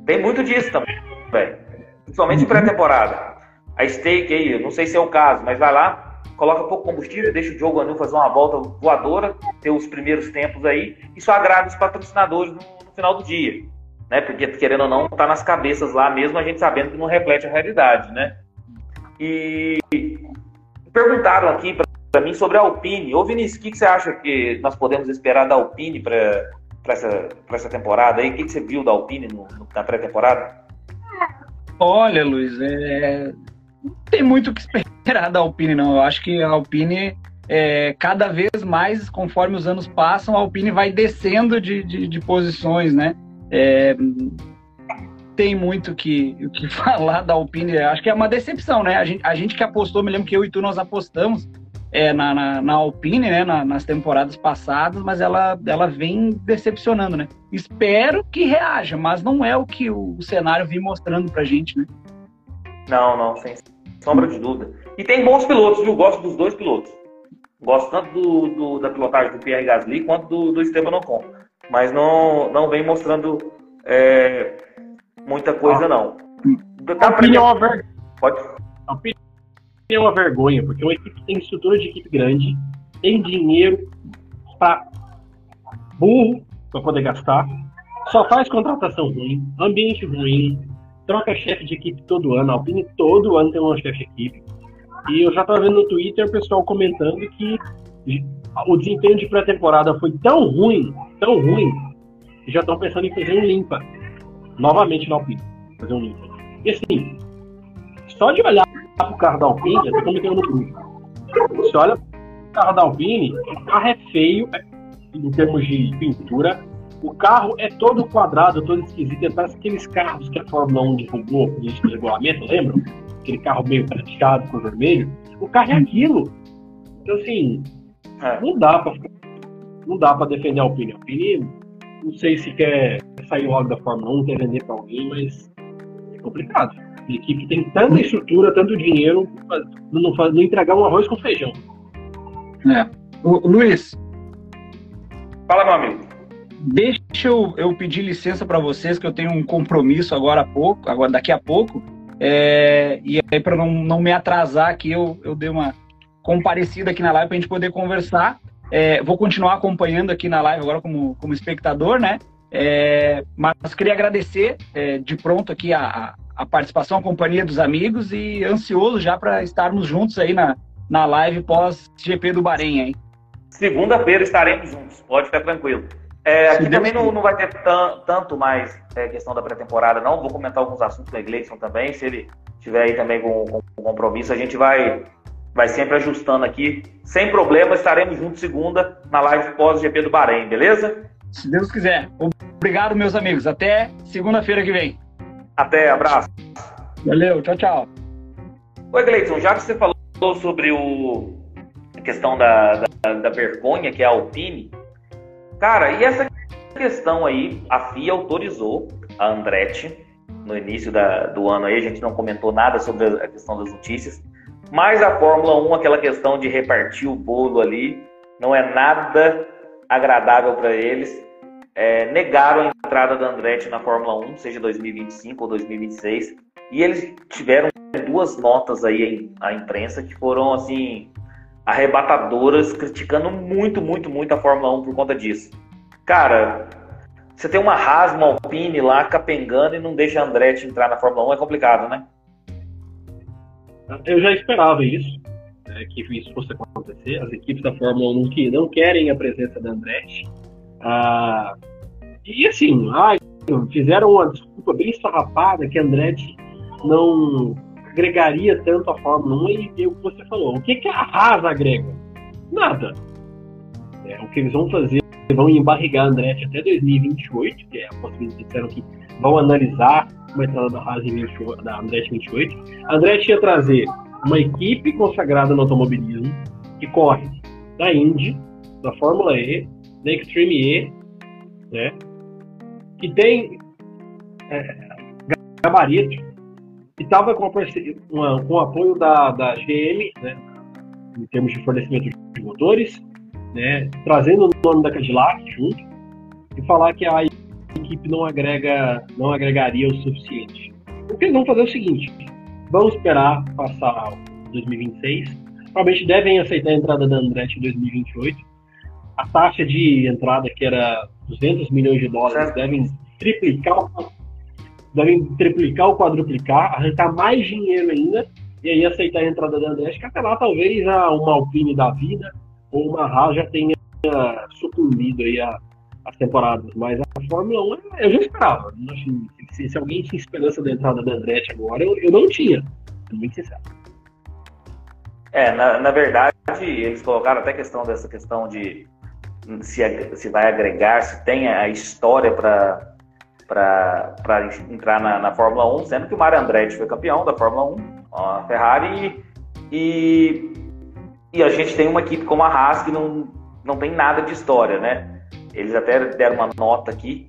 Tem muito disso também, velho. Principalmente em pré-temporada. A stake aí, não sei se é o caso, mas vai lá, coloca pouco combustível, deixa o Diogo Anu fazer uma volta voadora, ter os primeiros tempos aí, isso agrada os patrocinadores no, no final do dia. Né? Porque, querendo ou não, tá nas cabeças lá mesmo, a gente sabendo que não reflete a realidade, né? E perguntaram aqui para mim sobre a Alpine. Ô Vinícius, o que, que, você acha que nós podemos esperar da Alpine para essa, essa temporada aí? O que, que, você viu da Alpine no, na pré-temporada? Olha, Luiz, é... não tem muito o que esperar da Alpine, não. Eu acho que a Alpine, é, cada vez mais, conforme os anos passam, a Alpine vai descendo de, de, de posições, né? É, tem muito que, o que falar da Alpine. Acho que é uma decepção, né? A gente, a gente que apostou, me lembro que eu e tu nós apostamos é, na, na, na, Alpine, né? Na, nas temporadas passadas, mas ela, ela vem decepcionando, né? Espero que reaja, mas não é o que o, o cenário vem mostrando pra gente, né? Não, não, sem sombra de dúvida. E tem bons pilotos, viu? Gosto dos dois pilotos. Gosto tanto do, do da pilotagem do Pierre Gasly quanto do, do Esteban Ocon. Mas não, não vem mostrando é, muita coisa, ah. não. Tá a opinião é uma vergonha. Pode. A opinião é uma vergonha, porque uma equipe tem estrutura de equipe grande, tem dinheiro para burro para poder gastar, só faz contratação ruim, ambiente ruim, troca chefe de equipe todo ano, a Alpine todo ano tem uma chefe de equipe. E eu já estava vendo no Twitter o pessoal comentando que o desempenho de pré-temporada foi tão ruim, tão ruim, que já estão pensando em fazer um limpa novamente na Alpine. Fazer um limpo. E assim, só de olhar para o carro da Alpine, eu tô comentando no grupo. Você olha o carro da Alpine, o carro é feio é, em termos de pintura. O carro é todo quadrado, todo esquisito. É parece aqueles carros que a Fórmula 1 divulgou no regulamento, lembram? Aquele carro meio prateado com vermelho. O carro é aquilo. Então, assim, é. não dá para não dá para defender a Alpine. A Alpine, não sei se quer sair logo da Fórmula 1, quer vender para alguém, mas é complicado. A equipe tem tanta estrutura, tanto dinheiro, não, não, não entregar um arroz com feijão. É. O, Luiz. Fala, meu amigo. Deixa eu, eu pedir licença para vocês, que eu tenho um compromisso agora a pouco, agora daqui a pouco. É, e aí, para não, não me atrasar aqui, eu, eu dei uma comparecida aqui na live para a gente poder conversar. É, vou continuar acompanhando aqui na live agora como, como espectador, né? É, mas queria agradecer é, de pronto aqui a, a, participação, a companhia dos amigos e ansioso já para estarmos juntos aí na, na live pós-GP do Bahrein, hein? Segunda-feira estaremos juntos, pode ficar tranquilo. É, aqui também não, não, vai ter tanto mais é, questão da pré-temporada, não. Vou comentar alguns assuntos com o Gleison também. Se ele tiver aí também com, com, compromisso, a gente vai, vai sempre ajustando aqui. Sem problema, estaremos juntos segunda na live pós-GP do Bahrein, beleza? Se Deus quiser. Obrigado, meus amigos. Até segunda-feira que vem. Até, abraço. Valeu, tchau, tchau. Oi, Gleison, já que você falou sobre o... a questão da, da, da vergonha que é a Alpine, cara, e essa questão aí, a FIA autorizou a Andretti no início da, do ano aí, a gente não comentou nada sobre a questão das notícias, mas a Fórmula 1, aquela questão de repartir o bolo ali, não é nada agradável para eles é, negaram a entrada da Andretti na Fórmula 1, seja 2025 ou 2026, e eles tiveram duas notas aí à imprensa que foram assim arrebatadoras, criticando muito, muito, muito a Fórmula 1 por conta disso. Cara, você tem uma Haas, uma Alpine lá capengando e não deixa a Andretti entrar na Fórmula 1 é complicado, né? Eu já esperava isso, né, que isso fosse acontecer. As equipes da Fórmula 1 que não querem a presença da Andretti. Ah, e assim, ai, fizeram uma desculpa bem esfarrapada que Andretti não agregaria tanto a Fórmula 1 e, e o que você falou. O que, que a Haas agrega? Nada. É, o que eles vão fazer, vão embarrigar a Andretti até 2028, que é a possibilidade que disseram que vão analisar uma entrada da Haas em 28, da Andretti 28. A Andretti ia trazer uma equipe consagrada no automobilismo que corre da Indy, da Fórmula E, da Extreme E, né? Que tem é, gabarito, que estava com, com o apoio da, da GM, né? Em termos de fornecimento de motores, né? Trazendo o nome da Cadillac junto e falar que a equipe não agrega, não agregaria o suficiente. O que eles vão fazer é o seguinte: vão esperar passar 2026. Provavelmente devem aceitar a entrada da Andretti em 2028. A taxa de entrada, que era 200 milhões de dólares, devem triplicar, devem triplicar ou quadruplicar, arrancar mais dinheiro ainda e aí aceitar a entrada da Andretti, que até lá talvez uma Alpine da vida ou uma Haas já tenha sucumbido aí a, as temporadas, mas a Fórmula 1 eu já esperava. Assim, se, se, alguém tinha esperança da entrada da Andretti agora, eu, eu não tinha, muito sincero. É, na, na verdade, eles colocaram até questão dessa questão de se, se vai agregar, se tem a história para para entrar na, na, Fórmula 1, sendo que o Mario Andretti foi campeão da Fórmula 1, a Ferrari, e, e a gente tem uma equipe como a Haas que não, não tem nada de história, né? Eles até deram uma nota aqui,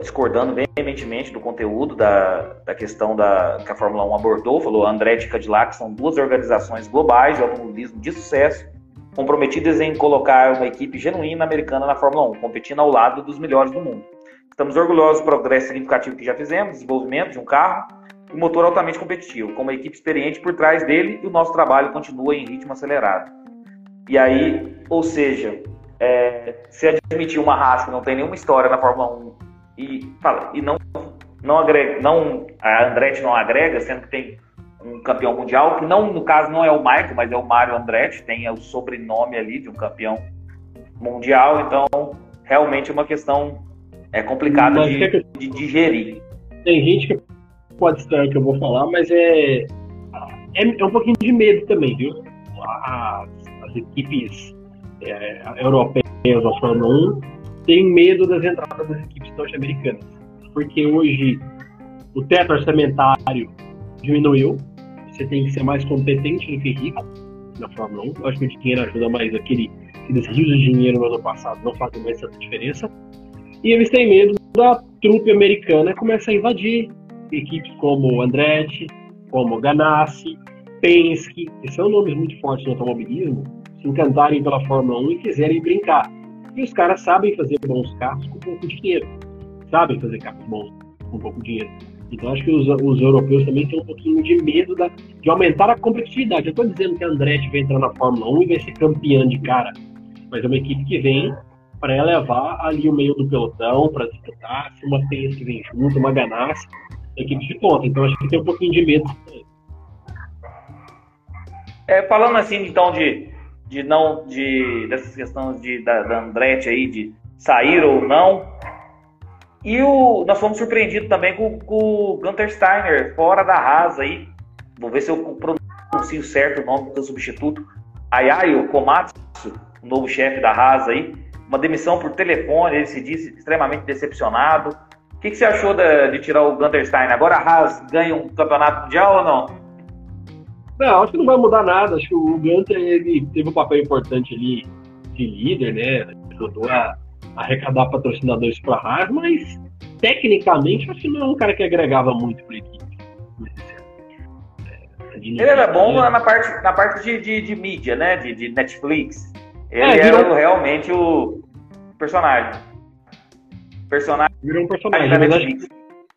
discordando veementemente do conteúdo da, da questão da, que a Fórmula 1 abordou. Falou: Andretti e Cadillac são duas organizações globais de automobilismo de sucesso, comprometidas em colocar uma equipe genuína americana na Fórmula 1, competindo ao lado dos melhores do mundo. Estamos orgulhosos do progresso significativo que já fizemos, desenvolvimento de um carro e um motor altamente competitivo, com uma equipe experiente por trás dele e o nosso trabalho continua em ritmo acelerado. E aí, ou seja, é, se admitir uma raça que não tem nenhuma história na Fórmula 1 e, fala, e não, não agrega, não, a Andretti não agrega, sendo que tem um campeão mundial, que não, no caso não é o Michael, mas é o Mário Andretti, tem o sobrenome ali de um campeão mundial, então realmente é uma questão é complicada de, é que... de digerir. Tem gente que pode estar que eu vou falar, mas é, é, é um pouquinho de medo também, viu? As, as equipes é, europeias da Fórmula 1 têm medo das entradas das equipes norte-americanas. Porque hoje o teto orçamentário diminuiu, você tem que ser mais competente do que rico na Fórmula 1. Eu acho que o dinheiro ajuda mais aquele que decidiu o dinheiro no ano passado, não faz mais tanta diferença. E eles têm medo da trupe americana começar a invadir equipes como Andretti, como Ganassi, Penske, que são nomes muito fortes no automobilismo, se encantarem pela Fórmula 1 e quiserem brincar. E os caras sabem fazer bons carros com pouco dinheiro. Sabem fazer carros bons com pouco dinheiro. Então acho que os, os europeus também têm um pouquinho de medo da, de aumentar a competitividade. Eu estou dizendo que a Andretti vai entrar na Fórmula 1 e vai ser campeã de cara. Mas é uma equipe que vem para elevar ali o meio do pelotão, para disputar, se uma Penske que vem junto, uma Ganassi, equipe de ponta. Então acho que tem um pouquinho de medo. É, falando assim, então, de, de não de dessas questões de, da, da Andretti aí de sair ou não. E o, nós fomos surpreendidos também com, com o Gunter Steiner fora da Haas aí. Vou ver se eu pronuncio certo o nome do substituto. Ayayo Komatsu, o novo chefe da Haas aí. Uma demissão por telefone, ele se disse extremamente decepcionado. O que, que você achou de, de tirar o Gunter Steiner? Agora a Haas ganha um campeonato mundial ou não? Não, acho que não vai mudar nada. Acho que o Gunter ele teve um papel importante ali de líder, né? Ajudou a arrecadar patrocinadores para a Haas, mas tecnicamente acho que não é um cara que agregava muito para a equipe. É, ele era bom na parte, na parte de, de, de mídia, né? De, de Netflix. Ele é, virou... era realmente o personagem. Personagem. Virou um personagem, mas, acho,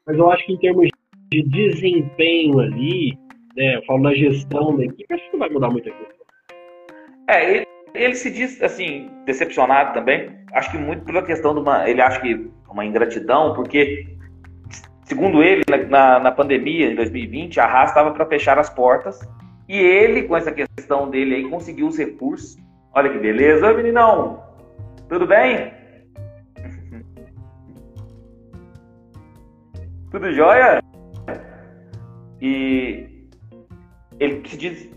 mas eu acho que em termos de desempenho ali, né, eu falo na gestão da equipe, acho que não vai mudar muita coisa. É, ele, ele, se diz, assim, decepcionado também. Acho que muito pela questão de uma. Ele acha que uma ingratidão, porque, segundo ele, na, na pandemia, em 2020, a Haas estava para fechar as portas. E ele, com essa questão dele aí, conseguiu os recursos. Olha que beleza. Meninão! Tudo bem? Tudo jóia? E ele se diz,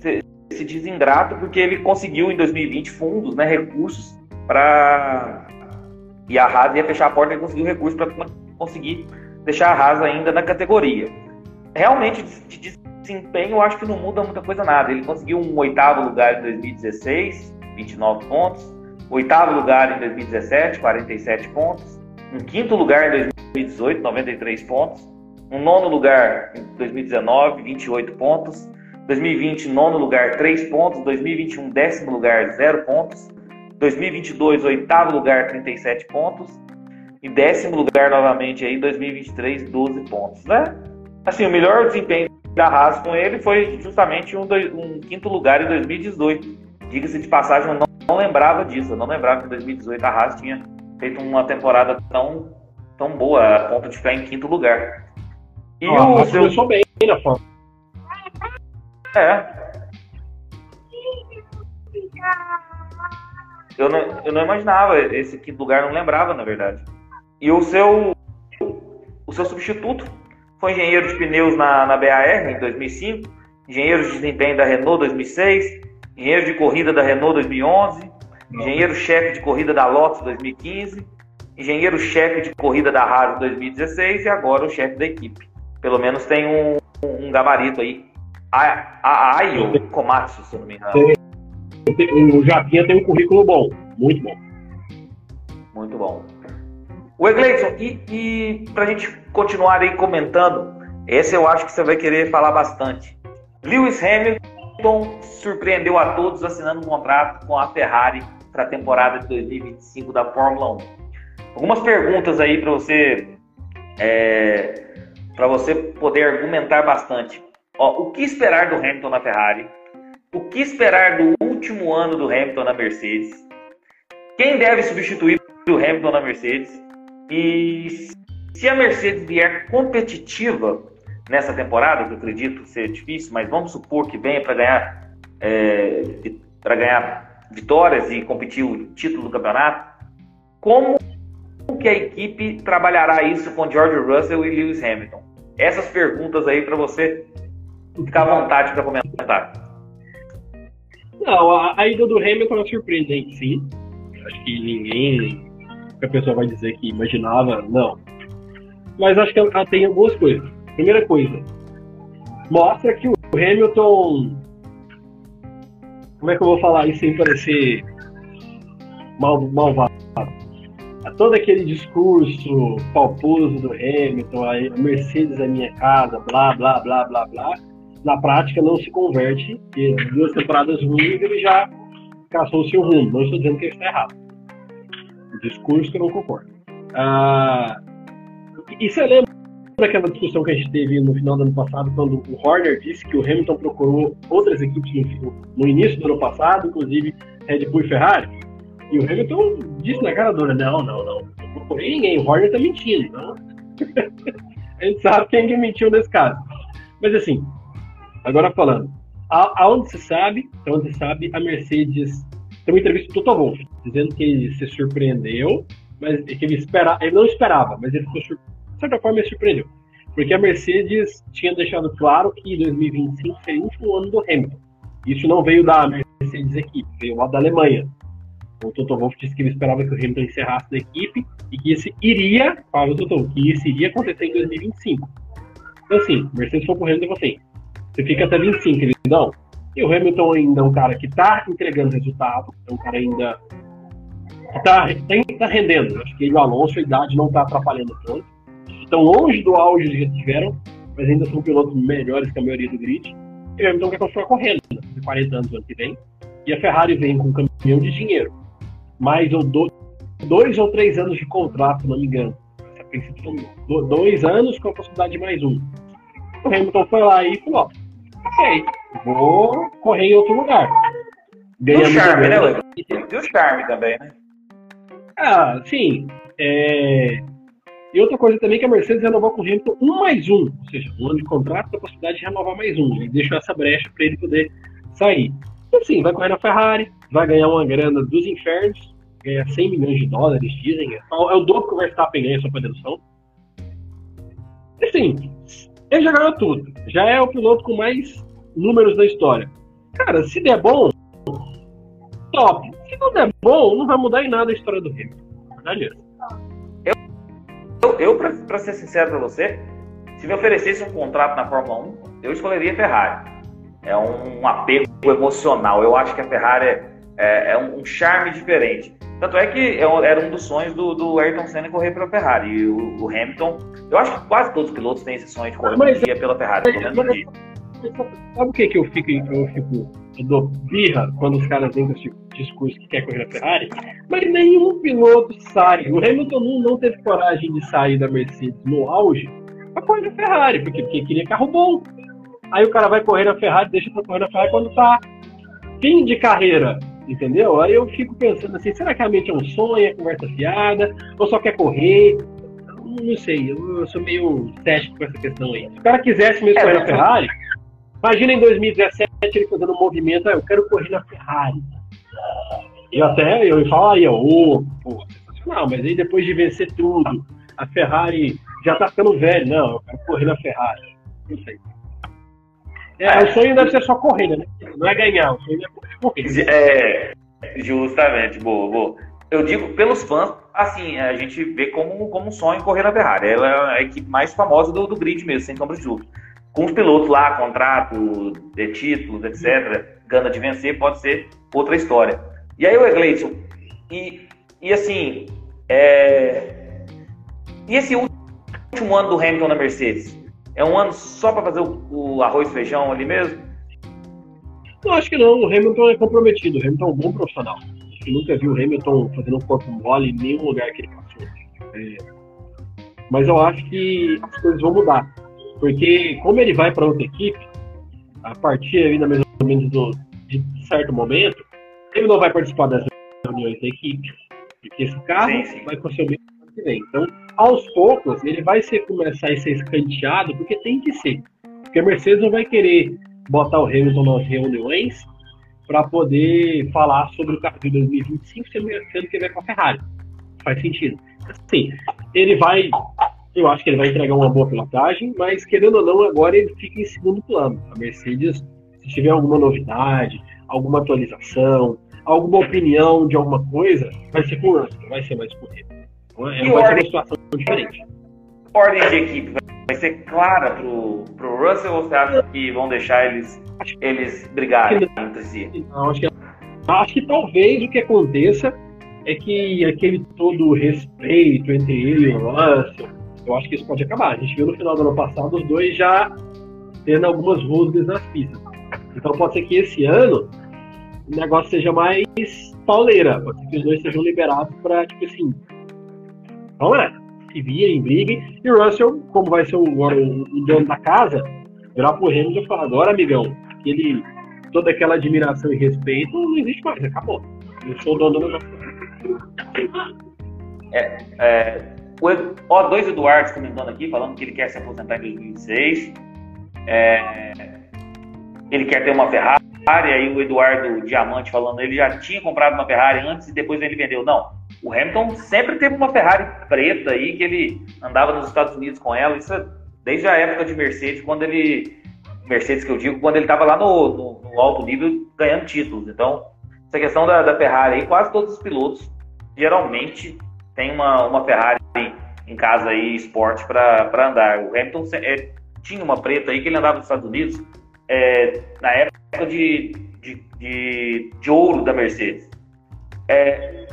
se diz ingrato porque ele conseguiu em 2020 fundos, né, recursos para e a Haas ia fechar a porta e conseguiu recursos para conseguir deixar a Haas ainda na categoria. Realmente se diz desempenho, eu acho que não muda muita coisa nada. Ele conseguiu um oitavo lugar em 2016, 29 pontos. Oitavo lugar em 2017, 47 pontos. Um quinto lugar em 2018, 93 pontos. Um nono lugar em 2019, 28 pontos. 2020, nono lugar, 3 pontos. 2021, décimo lugar, 0 pontos. 2022, oitavo lugar, 37 pontos. E décimo lugar novamente aí, 2023, 12 pontos, né? Assim, o melhor desempenho da Haas com ele foi justamente um, um quinto lugar em 2018. Diga-se de passagem, eu não, não, lembrava disso. Eu não lembrava que em 2018 a Haas tinha feito uma temporada tão, tão boa, a ponto de ficar em quinto lugar. E o seu... começou bem na forma. É. Eu não, eu não imaginava esse quinto lugar, não lembrava, na verdade. E o seu, o seu substituto foi engenheiro de pneus na, na BAR em 2005, engenheiro de desempenho da Renault 2006, engenheiro de corrida da Renault 2011, engenheiro-chefe de corrida da Lotus 2015, engenheiro-chefe de corrida da Haas 2016 e agora o chefe da equipe. Pelo menos tem um, um gabarito aí. A, a Ayo Komatsu, se não me engano. O Japinha tem um currículo bom, muito bom. Muito bom. O Egleison, e, e para a gente continuar aí comentando, esse eu acho que você vai querer falar bastante. Lewis Hamilton surpreendeu a todos assinando um contrato com a Ferrari para a temporada de 2025 da Fórmula 1. Algumas perguntas aí para você é, para você poder argumentar bastante. Ó, o que esperar do Hamilton na Ferrari? O que esperar do último ano do Hamilton na Mercedes? Quem deve substituir o Hamilton na Mercedes? E se a Mercedes vier competitiva nessa temporada, que eu acredito ser difícil, mas vamos supor que venha para ganhar é, para ganhar vitórias e competir o título do campeonato, como que a equipe trabalhará isso com George Russell e Lewis Hamilton? Essas perguntas aí para você ficar à vontade para comentar. Não, a, a ida do Hamilton é surpreendente, sim. Acho que ninguém a pessoa vai dizer que imaginava, não. Mas acho que ela tem algumas coisas. Primeira coisa, mostra que o Hamilton. Como é que eu vou falar isso sem parecer mal, malvado? Todo aquele discurso palposo do Hamilton, a Mercedes é minha casa, blá, blá, blá, blá, blá, na prática não se converte, e duas temporadas ruins ele já caçou o seu rumo. Não estou dizendo que ele está errado discurso que eu não concordo. Ah, e você lembra daquela discussão que a gente teve no final do ano passado, quando o Horner disse que o Hamilton procurou outras equipes no, no início do ano passado, inclusive Red Bull e Ferrari? E o Hamilton disse na cara dura: não, não, não, não procurei ninguém, o Horner tá mentindo. Não. a gente sabe quem que mentiu nesse caso. Mas assim, agora falando, aonde se sabe, aonde se sabe, a Mercedes tem uma entrevista do Toto Wolff, dizendo que ele se surpreendeu, mas que ele, espera, ele não esperava, mas ele ficou, de certa forma, ele surpreendeu. Porque a Mercedes tinha deixado claro que 2025 seria o último ano do Hamilton. Isso não veio da Mercedes equipe, veio lá da Alemanha. O Toto Wolff disse que ele esperava que o Hamilton encerrasse da equipe e que isso iria, fala o Toto, que isso iria acontecer em 2025. Então, assim, Mercedes foi correndo e falou assim: você fica até 25, ele não. E o Hamilton ainda é um cara que está entregando resultado, é um cara ainda que está tá rendendo. Acho que ele o Alonso, a idade não está atrapalhando tanto. Estão longe do auge que tiveram, mas ainda são pilotos melhores que a maioria do grid. E o Hamilton quer continuar correndo, né? de 40 anos no ano que vem. E a Ferrari vem com um caminhão de dinheiro. Mais ou do, dois ou três anos de contrato, não me engano. A princípio dois anos com a possibilidade de mais um. O Hamilton foi lá e falou: ok, vou correr em outro lugar. Ganha o charme, né, Luiz? E o charme também, né? Ah, sim. É... E outra coisa também que a Mercedes renovou com o Hamilton um mais um, ou seja, um ano de contrato com a possibilidade de renovar mais um. E deixou essa brecha para ele poder sair. Então, sim, vai correr na Ferrari, vai ganhar uma grana dos infernos, ganhar 100 milhões de dólares, dizem. É, é o dobro que o Verstappen ganha, só para ter noção. Assim, ele já ganhou tudo. Já é o piloto com mais números da história. Cara, se der bom, top. Se não der bom, não vai mudar em nada a história do Hamilton. É Eu, eu, pra, pra ser sincero pra você, Se me oferecesse um contrato na Fórmula 1, eu escolheria Ferrari. É um, apego emocional. Eu acho que a Ferrari é, é, é um charme diferente. Tanto é que era um dos sonhos do, do Ayrton Senna correr pela Ferrari. E o, o, Hamilton, eu acho que quase todos os pilotos têm esse sonho de correr um dia pela Ferrari, um dia. Sabe o que, que eu fico, eu fico eu dou birra quando os caras vêm com esse discurso que quer correr na Ferrari? Mas nenhum piloto sai. O Hamilton não, não teve coragem de sair da Mercedes no auge para correr na Ferrari, porque, porque queria carro bom. Aí o cara vai correr na Ferrari, deixa pra correr na Ferrari quando tá fim de carreira, entendeu? Aí eu fico pensando assim, será que realmente é um sonho, é conversa fiada, ou só quer correr? Não sei, eu, sou meio cético com essa questão aí. Se o cara quisesse mesmo correr na Ferrari, imagina em 2017 ele fazendo um movimento, ah, eu quero correr na Ferrari. E até eu falaria, ô, oh, pô, sensacional, mas aí depois de vencer tudo, a Ferrari já tá ficando velho, não, eu quero correr na Ferrari. Não sei. É, o sonho deve ser só corrida, né? Não é ganhar, o sonho é correr. É, justamente, boa, boa. Eu digo pelos fãs, assim, a gente vê como, como um sonho correr na Ferrari. Ela é a equipe mais famosa do, do grid mesmo, sem sombra de dúvida. Com os pilotos lá, contrato, de títulos, etc., gana de vencer, pode ser outra história. E aí o Egleison, e, e assim, é... e esse último ano do Hamilton na Mercedes? É um ano só para fazer o, o, arroz e feijão ali mesmo? Não, acho que não. O Hamilton é comprometido. O Hamilton é um bom profissional. Acho que nunca vi o Hamilton fazendo um corpo mole em nenhum lugar que ele passou. É... Mas eu acho que as coisas vão mudar. Porque como ele vai para outra equipe, a partir ainda mais ou menos do, de certo momento, ele não vai participar das reuniões da equipe. Porque esse carro sim, sim. vai ser o mesmo que vem. Então, aos poucos, ele vai ser, começar a ser escanteado, porque tem que ser. Porque a Mercedes não vai querer botar o Hamilton nas reuniões para poder falar sobre o carro de 2025, sendo que vai com a Ferrari. Faz sentido. Sim, ele vai. Eu acho que ele vai entregar uma boa pilotagem, mas querendo ou não, agora ele fica em segundo plano. A Mercedes, se tiver alguma novidade, alguma atualização, alguma opinião de alguma coisa, vai ser com o Russell, vai ser mais por ele. É, uma situação diferente. Ordem de equipe vai ser clara pro, pro Russell ou você acha que vão deixar eles, eles brigarem entre si? Não, acho que, acho que talvez o que aconteça é que aquele todo respeito entre ele e o Russell, eu acho que isso pode acabar. A gente viu no final do ano passado os dois já tendo algumas rusgas nas pistas. Então pode ser que esse ano o negócio seja mais pauleira. Pode ser que os dois sejam liberados para, tipo assim, vamos lá, se virem, briguem. E o Russell, como vai ser o, o, o dono da casa, virar pro Hamilton e falar, agora, amigão, ele, toda aquela admiração e respeito não existe mais, acabou. Eu sou o dono do negócio. É, é, o O2 Eduardo comentando aqui, falando que ele quer se aposentar em 2026. É, ele quer ter uma Ferrari, aí o Eduardo Diamante falando, ele já tinha comprado uma Ferrari antes e depois ele vendeu. Não, o Hamilton sempre teve uma Ferrari preta aí, que ele andava nos Estados Unidos com ela, isso é desde a época de Mercedes, quando ele. Mercedes que eu digo, quando ele estava lá no, no, no, alto nível ganhando títulos. Então, essa questão da, da Ferrari aí, quase todos os pilotos geralmente tem uma, uma Ferrari em casa aí, esporte, para andar. O Hamilton é, tinha uma preta aí que ele andava nos Estados Unidos é, na época de, de, de, de, ouro da Mercedes. É,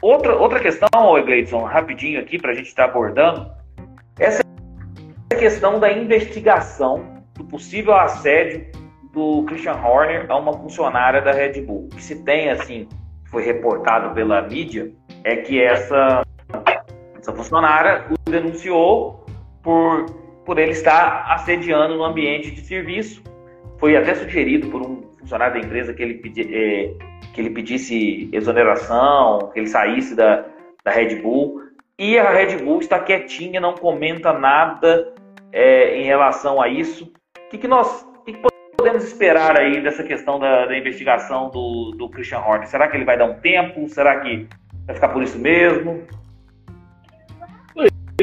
outra, outra questão, Gleidson, rapidinho aqui para a gente estar tá abordando, essa questão da investigação do possível assédio do Christian Horner a uma funcionária da Red Bull. O que se tem, assim, foi reportado pela mídia, é que essa, essa funcionária o denunciou por por ele estar assediando no ambiente de serviço. Foi até sugerido por um funcionário da empresa que ele, pedi, é, que ele pedisse exoneração, que ele saísse da, da Red Bull. E a Red Bull está quietinha, não comenta nada é, em relação a isso. O que, que nós que, podemos esperar aí dessa questão da, da investigação do, do Christian Horner? Será que ele vai dar um tempo? Será que vai ficar por isso mesmo?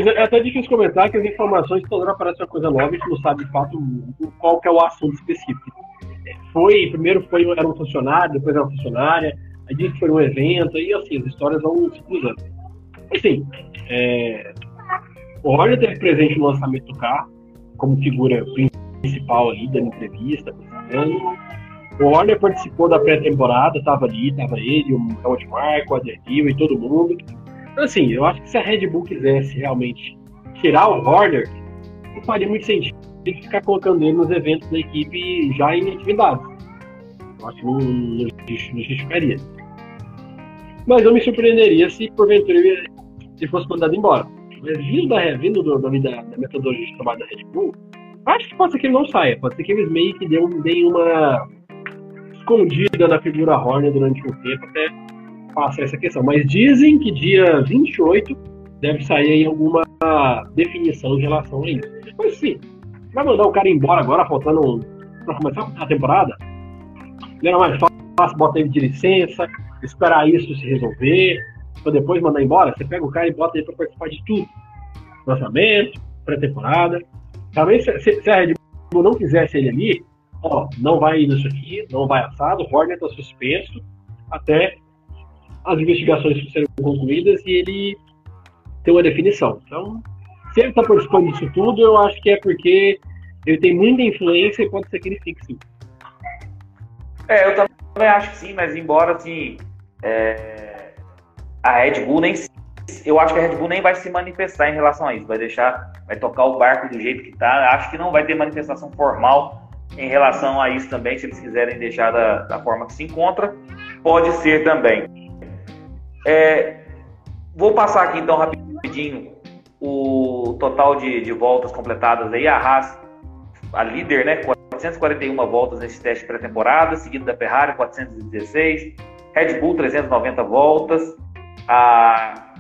É até difícil comentar que as informações toda hora aparecem uma coisa nova, a gente não sabe de fato qual que é o assunto específico. Foi, primeiro foi, era um funcionário, depois era uma funcionária, aí disse que foi um evento, e assim, as histórias vão se cruzando. Enfim, é, o Horner teve presente no lançamento do carro, como figura principal ali, dando entrevista, o Horner participou da pré-temporada, estava ali, estava ele, o Helmut Marko, o Adriano e todo mundo. Então, assim, eu acho que se a Red Bull quisesse realmente tirar o Horner, não faria muito sentido ficar colocando ele nos eventos da equipe já em atividade. Eu acho que não, não, não justificaria. Mas eu me surpreenderia se porventura ele fosse mandado embora. Mas vindo da, vindo do, da, da metodologia de trabalho da Red Bull, acho que pode ser que ele não saia. Pode ser que eles meio que deem uma escondida na figura Horner durante um tempo até passar essa questão. Mas dizem que dia 28 deve sair aí alguma definição em relação a isso. Mas sim, vai mandar o cara embora agora, faltando um, para começar a temporada? Não era mais fácil botar ele de licença, esperar isso se resolver, para depois mandar embora? Você pega o cara e bota ele para participar de tudo. Lançamento, pré-temporada. Talvez se, se a Red Bull não quisesse ele ali, ó, não vai nisso aqui, não vai assado, o Horner está suspenso até as investigações serem concluídas e ele ter uma definição. Então, se ele está participando disso tudo, eu acho que é porque ele tem muita influência e pode ser que ele fique sim. É, eu também acho que sim, mas embora assim, é, a Red Bull nem eu acho que a Red Bull nem vai se manifestar em relação a isso, vai deixar, vai tocar o barco do jeito que está. Acho que não vai ter manifestação formal em relação a isso também, se eles quiserem deixar da, da forma que se encontra, pode ser também. É, vou passar aqui então rapidinho o total de, de voltas completadas aí. A Haas, a líder, né? 441 voltas nesse teste pré-temporada, seguido da Ferrari, 416. Red Bull, 390 voltas. A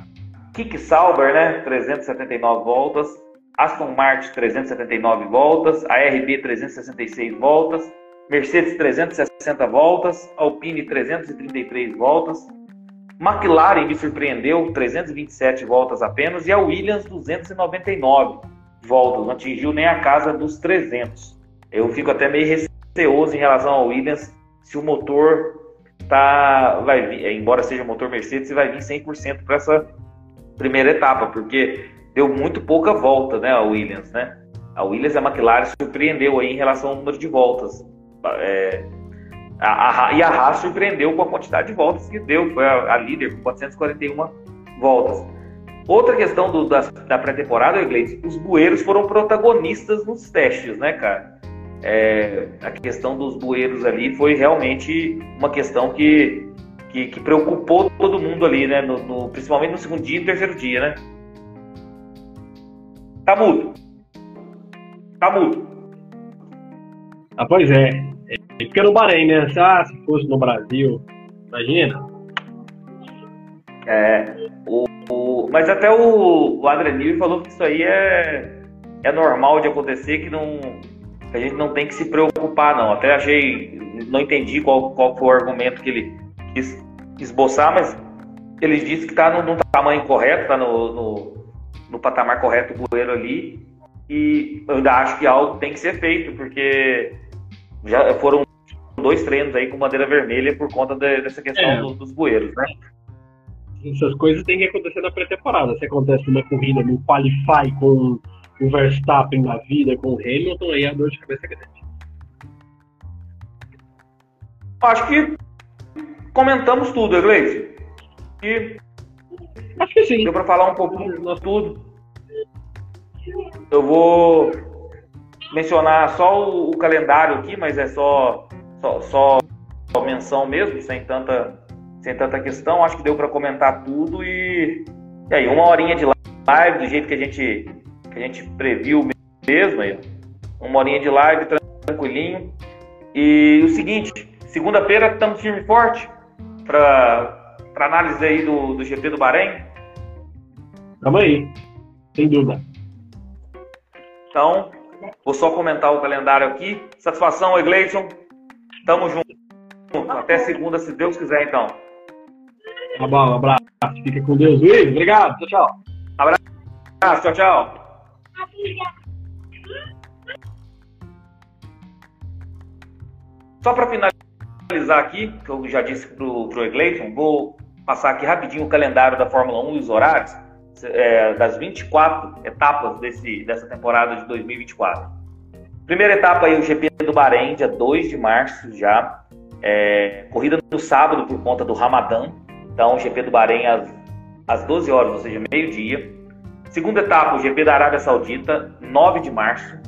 Kik Sauber, né? 379 voltas. Aston Martin 379 voltas, ARB 366 voltas, Mercedes 360 voltas, Alpine 333 voltas, McLaren me surpreendeu 327 voltas apenas e a Williams 299 voltas, não atingiu nem a casa dos 300. Eu fico até meio receoso em relação ao Williams se o motor tá vai vir, embora seja motor Mercedes, vai vir 100% para essa primeira etapa, porque deu muito pouca volta, né, a Williams, né? A Williams a McLaren surpreendeu aí em relação ao número de voltas. É, a, a, e a Haas surpreendeu com a quantidade de voltas que deu, foi a, a líder com 441 voltas. Outra questão do, da, da pré-temporada, Iglesias, os bueiros foram protagonistas nos testes, né, cara? É, a questão dos bueiros ali foi realmente uma questão que, que, que preocupou todo mundo ali, né? No, no, principalmente no segundo dia e terceiro dia, né? Tá mudo. Tá mudo. Ah, pois é. Fica no Bahrein, né? Ah, se fosse no Brasil, imagina. É. O, o mas até o, o Adrenil falou que isso aí é, é normal de acontecer, que não. Que a gente não tem que se preocupar, não. Até achei. Não entendi qual, qual foi o argumento que ele quis esboçar, mas ele disse que está no, no, tamanho correto, está no, no no patamar correto o bueiro ali. E eu ainda acho que algo tem que ser feito, porque já foram dois treinos aí com bandeira vermelha por conta de, dessa questão é. do, dos bueiros, né? Essas coisas têm que acontecer na pré-temporada. Se acontece numa corrida, no qualify com o Verstappen na vida, com o Hamilton, aí a dor de cabeça é grande. Acho que comentamos tudo, Iglesias. E Acho que sim. Deu para falar um pouquinho de tudo. Eu vou mencionar só o, o, calendário aqui, mas é só, só, só menção mesmo, sem tanta, sem tanta questão. Acho que deu para comentar tudo e, e aí uma horinha de live do jeito que a gente que a gente previu mesmo, aí, uma horinha de live tranquilinho. E o seguinte, segunda-feira estamos firme e forte para para análise aí do, do GP do Bahrein? Tamo aí, sem dúvida. Então, vou só comentar o calendário aqui. Satisfação, Egleison. Tamo junto. Até segunda, se Deus quiser, então. Tá bom, um abraço. Fica com Deus, Luiz. Obrigado. Tchau, tchau. Abraço. Tchau, tchau. Só para finalizar aqui, que eu já disse pro, pro Egleison, vou passar aqui rapidinho o calendário da Fórmula 1 e os horários. é, das 24 etapas desse, dessa temporada de 2024. Primeira etapa aí, o GP do Bahrein, dia 2 de março já. É, corrida no sábado por conta do Ramadã. Então, o GP do Bahrein às, às 12 horas, ou seja, meio-dia. Segunda etapa, o GP da Arábia Saudita, 9 de março,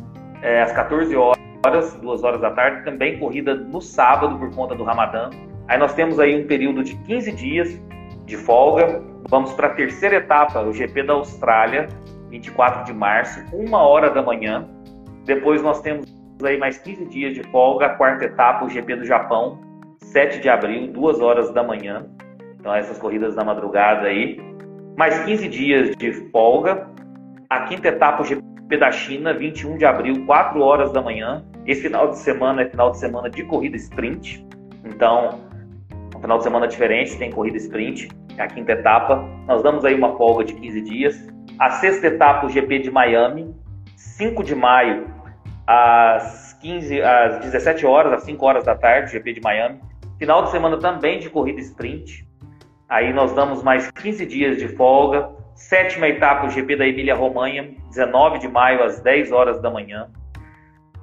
é, às 14 horas, 2 horas da tarde. Também corrida no sábado por conta do Ramadã. Aí nós temos aí um período de 15 dias de folga. Vamos para a terceira etapa, o GP da Austrália, 24 de março, uma hora da manhã. Depois nós temos aí mais 15 dias de folga, a quarta etapa, o GP do Japão, 7 de abril, 2 horas da manhã. Então essas corridas da madrugada aí. Mais 15 dias de folga. A quinta etapa, o GP da China, 21 de abril, 4 horas da manhã. Esse final de semana é final de semana de corrida sprint. Então, um final de semana diferente, tem corrida sprint a quinta etapa. Nós damos aí uma folga de 15 dias. A sexta etapa, o GP de Miami, 5 de maio, às 15, às 17 horas, às 5 horas da tarde, GP de Miami. Final de semana também de corrida sprint. Aí nós damos mais 15 dias de folga. Sétima etapa, o GP da Emília-Romanha, 19 de maio, às 10 horas da manhã.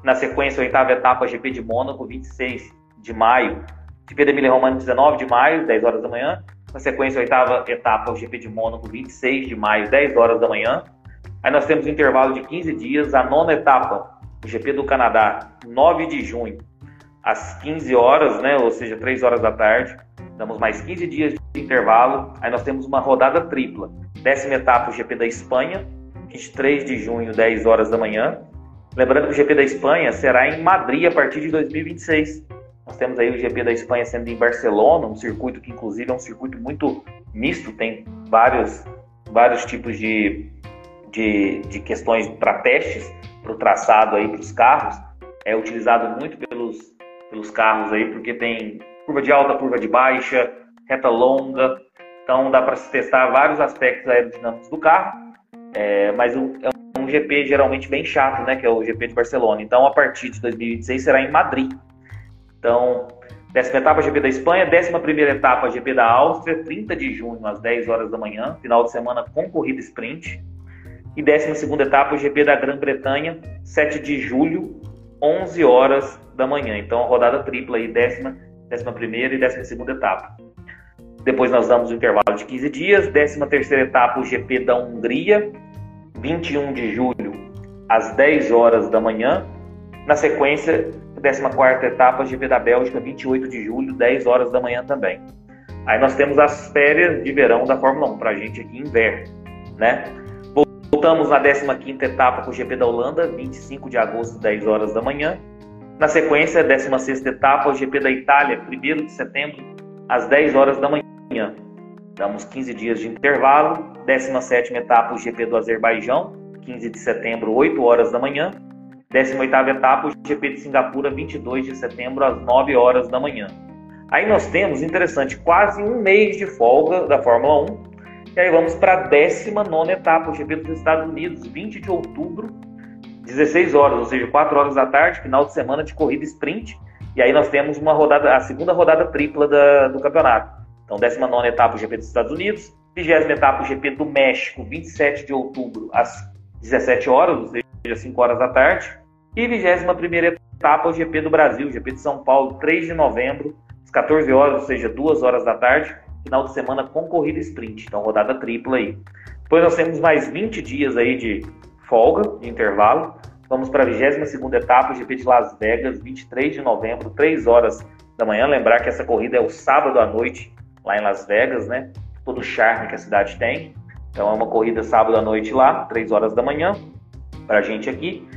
Na sequência, a oitava etapa, GP de Mônaco, 26 de maio. GP da Emília-Romanha, 19 de maio, 10 horas da manhã. Na sequência, a oitava etapa, o GP de Mônaco, 26 de maio, 10 horas da manhã. Aí nós temos um intervalo de 15 dias. A nona etapa, o GP do Canadá, 9 de junho, às 15 horas, né? Ou seja, 3 horas da tarde. Damos mais 15 dias de intervalo. Aí nós temos uma rodada tripla. Décima etapa, o GP da Espanha, 23 de junho, 10 horas da manhã. Lembrando que o GP da Espanha será em Madrid a partir de 2026. Nós temos aí o GP da Espanha sendo em Barcelona, um circuito que inclusive é um circuito muito misto, tem vários, vários tipos de, de, de questões para testes para o traçado aí para os carros. É utilizado muito pelos, pelos carros aí, porque tem curva de alta, curva de baixa, reta longa, então dá para se testar vários aspectos aerodinâmicos do carro, é, mas é um GP geralmente bem chato, né, que é o GP de Barcelona. Então a partir de 2026 será em Madrid. Então, décima etapa GP da Espanha, décima primeira etapa GP da Áustria, 30 de junho às 10 horas da manhã, final de semana com corrida sprint. E décima segunda etapa GP da Grã-Bretanha, 7 de julho, 11 horas da manhã. Então, rodada tripla aí, décima, décima primeira e décima segunda etapa. Depois nós damos um intervalo de 15 dias, décima terceira etapa o GP da Hungria, 21 de julho às 10 horas da manhã. Na sequência, 14 etapa GP da Bélgica, 28 de julho, 10 horas da manhã também. Aí nós temos as férias de verão da Fórmula 1, para a gente aqui inverno, né? Voltamos na 15 etapa com o GP da Holanda, 25 de agosto, 10 horas da manhã. Na sequência, 16 etapa, o GP da Itália, 1 de setembro, às 10 horas da manhã. Damos 15 dias de intervalo. 17 etapa, o GP do Azerbaijão, 15 de setembro, 8 horas da manhã. 18ª etapa, o GP de Singapura, 22 de setembro, às 9 horas da manhã. Aí nós temos, interessante, quase um mês de folga da Fórmula 1. E aí vamos para a 19 etapa, o GP dos Estados Unidos, 20 de outubro, 16 horas, ou seja, 4 horas da tarde, final de semana de corrida sprint. E aí nós temos uma rodada, a segunda rodada tripla da, do campeonato. Então, 19 etapa, o GP dos Estados Unidos, 20 etapa, o GP do México, 27 de outubro, às 17 horas, ou seja, 5 horas da tarde. E 21 etapa, o GP do Brasil, GP de São Paulo, 3 de novembro, às 14 horas, ou seja, 2 horas da tarde, final de semana com corrida sprint, então rodada tripla aí. Depois nós temos mais 20 dias aí de folga, de intervalo. Vamos para a 22 etapa, GP de Las Vegas, 23 de novembro, 3 horas da manhã. Lembrar que essa corrida é o sábado à noite, lá em Las Vegas, né? Todo o charme que a cidade tem. Então é uma corrida sábado à noite lá, 3 horas da manhã, para a gente aqui.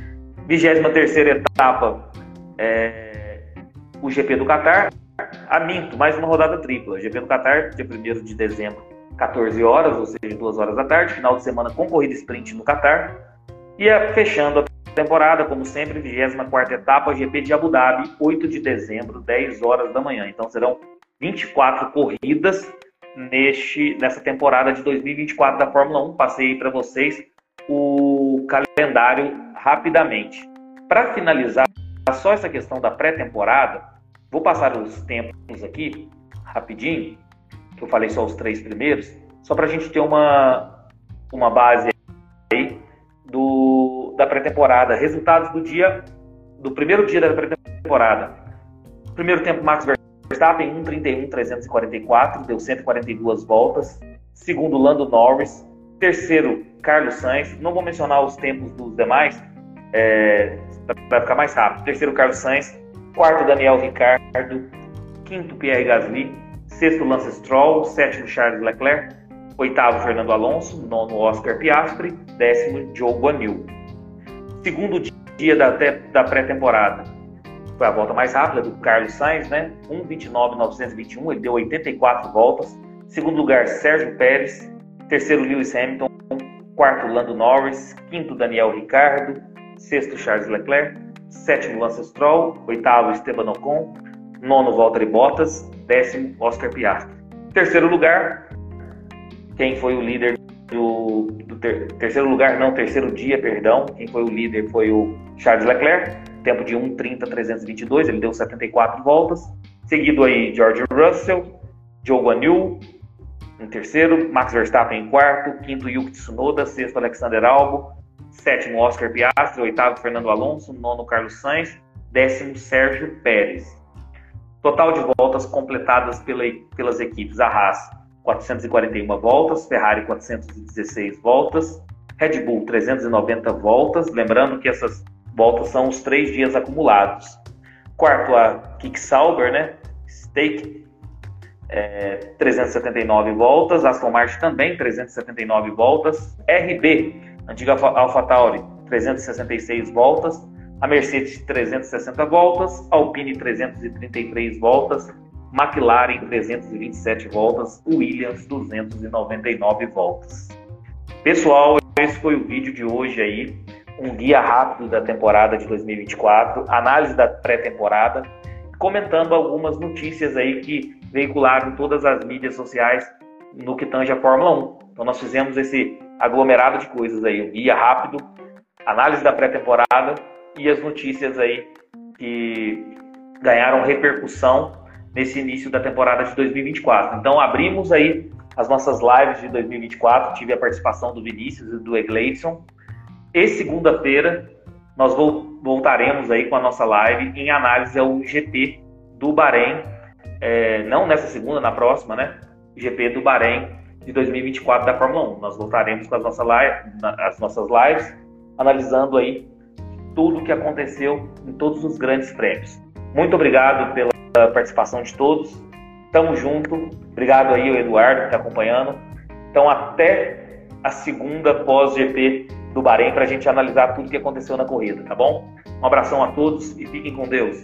23 etapa, é, o GP do Qatar. A Minto, mais uma rodada tripla. GP do Qatar, dia 1 de dezembro, 14 horas, ou seja, 2 horas da tarde. Final de semana com corrida sprint no Qatar. E a, fechando a temporada, como sempre, 24 etapa, GP de Abu Dhabi, 8 de dezembro, 10 horas da manhã. Então serão 24 corridas neste, nessa temporada de 2024 da Fórmula 1. Passei para vocês o calendário rapidamente. Para finalizar só essa questão da pré-temporada, vou passar os tempos aqui rapidinho, que eu falei só os três primeiros, só para a gente ter uma, uma base aí do, da pré-temporada. Resultados do dia, do primeiro dia da pré-temporada. Primeiro tempo, Max Verstappen 1:31.344, deu 142 voltas. Segundo, Lando Norris. Terceiro, Carlos Sainz. Não vou mencionar os tempos dos demais, é, para ficar mais rápido. Terceiro, Carlos Sainz. Quarto, Daniel Ricciardo. Quinto, Pierre Gasly. Sexto, Lance Stroll. Sétimo, Charles Leclerc. Oitavo, Fernando Alonso. Nono, Oscar Piastri. Décimo, Joe Guanil. Segundo dia da, da pré-temporada. Foi a volta mais rápida do Carlos Sainz, né? 1,29,921. Ele deu 84 voltas. Segundo lugar, Sérgio Pérez. Terceiro, Lewis Hamilton. Quarto, Lando Norris. Quinto, Daniel Ricardo. Sexto, Charles Leclerc. Sétimo, Lance Stroll. Oitavo, Esteban Ocon. Nono, Valtteri Bottas. Décimo, Oscar Piastri. Terceiro lugar, quem foi o líder do, do ter, terceiro lugar, não, terceiro dia, perdão. Quem foi o líder foi o Charles Leclerc, tempo de 1:30.322, ele deu 74 voltas. Seguido aí George Russell, Joe Guanyu em terceiro, Max Verstappen em quarto, quinto Yuki Tsunoda, sexto Alexander Albon, sétimo Oscar Piastri, oitavo Fernando Alonso, nono Carlos Sainz, décimo Sérgio Pérez. Total de voltas completadas pela, pelas equipes: a Haas 441 voltas, Ferrari 416 voltas, Red Bull 390 voltas. Lembrando que essas voltas são os três dias acumulados. Quarto a Kick Sauber, né? Stake é, 379 voltas, Aston Martin também 379 voltas, RB, antiga AlphaTauri 366 voltas, a Mercedes 360 voltas, Alpine 333 voltas, McLaren 327 voltas, Williams 299 voltas. Pessoal, esse foi o vídeo de hoje aí, um guia rápido da temporada de 2024, análise da pré-temporada, comentando algumas notícias aí que veicularam todas as mídias sociais no que tange a Fórmula 1. Então nós fizemos esse aglomerado de coisas aí, um guia rápido, análise da pré-temporada e as notícias aí que ganharam repercussão nesse início da temporada de 2024. Então abrimos aí as nossas lives de 2024, tive a participação do Vinícius e do Egleison. E segunda-feira nós voltaremos aí com a nossa live em análise ao GP do Bahrein, é, não nessa segunda, na próxima, né? GP do Bahrein de 2024 da Fórmula 1. Nós voltaremos com as nossas, as nossas lives analisando aí tudo o que aconteceu em todos os grandes prêmios. Muito obrigado pela participação de todos. Tamo junto. Obrigado aí, o Eduardo, que está acompanhando. Então, até a segunda pós-GP do Bahrein para a gente analisar tudo o que aconteceu na corrida, tá bom? Um abração a todos e fiquem com Deus.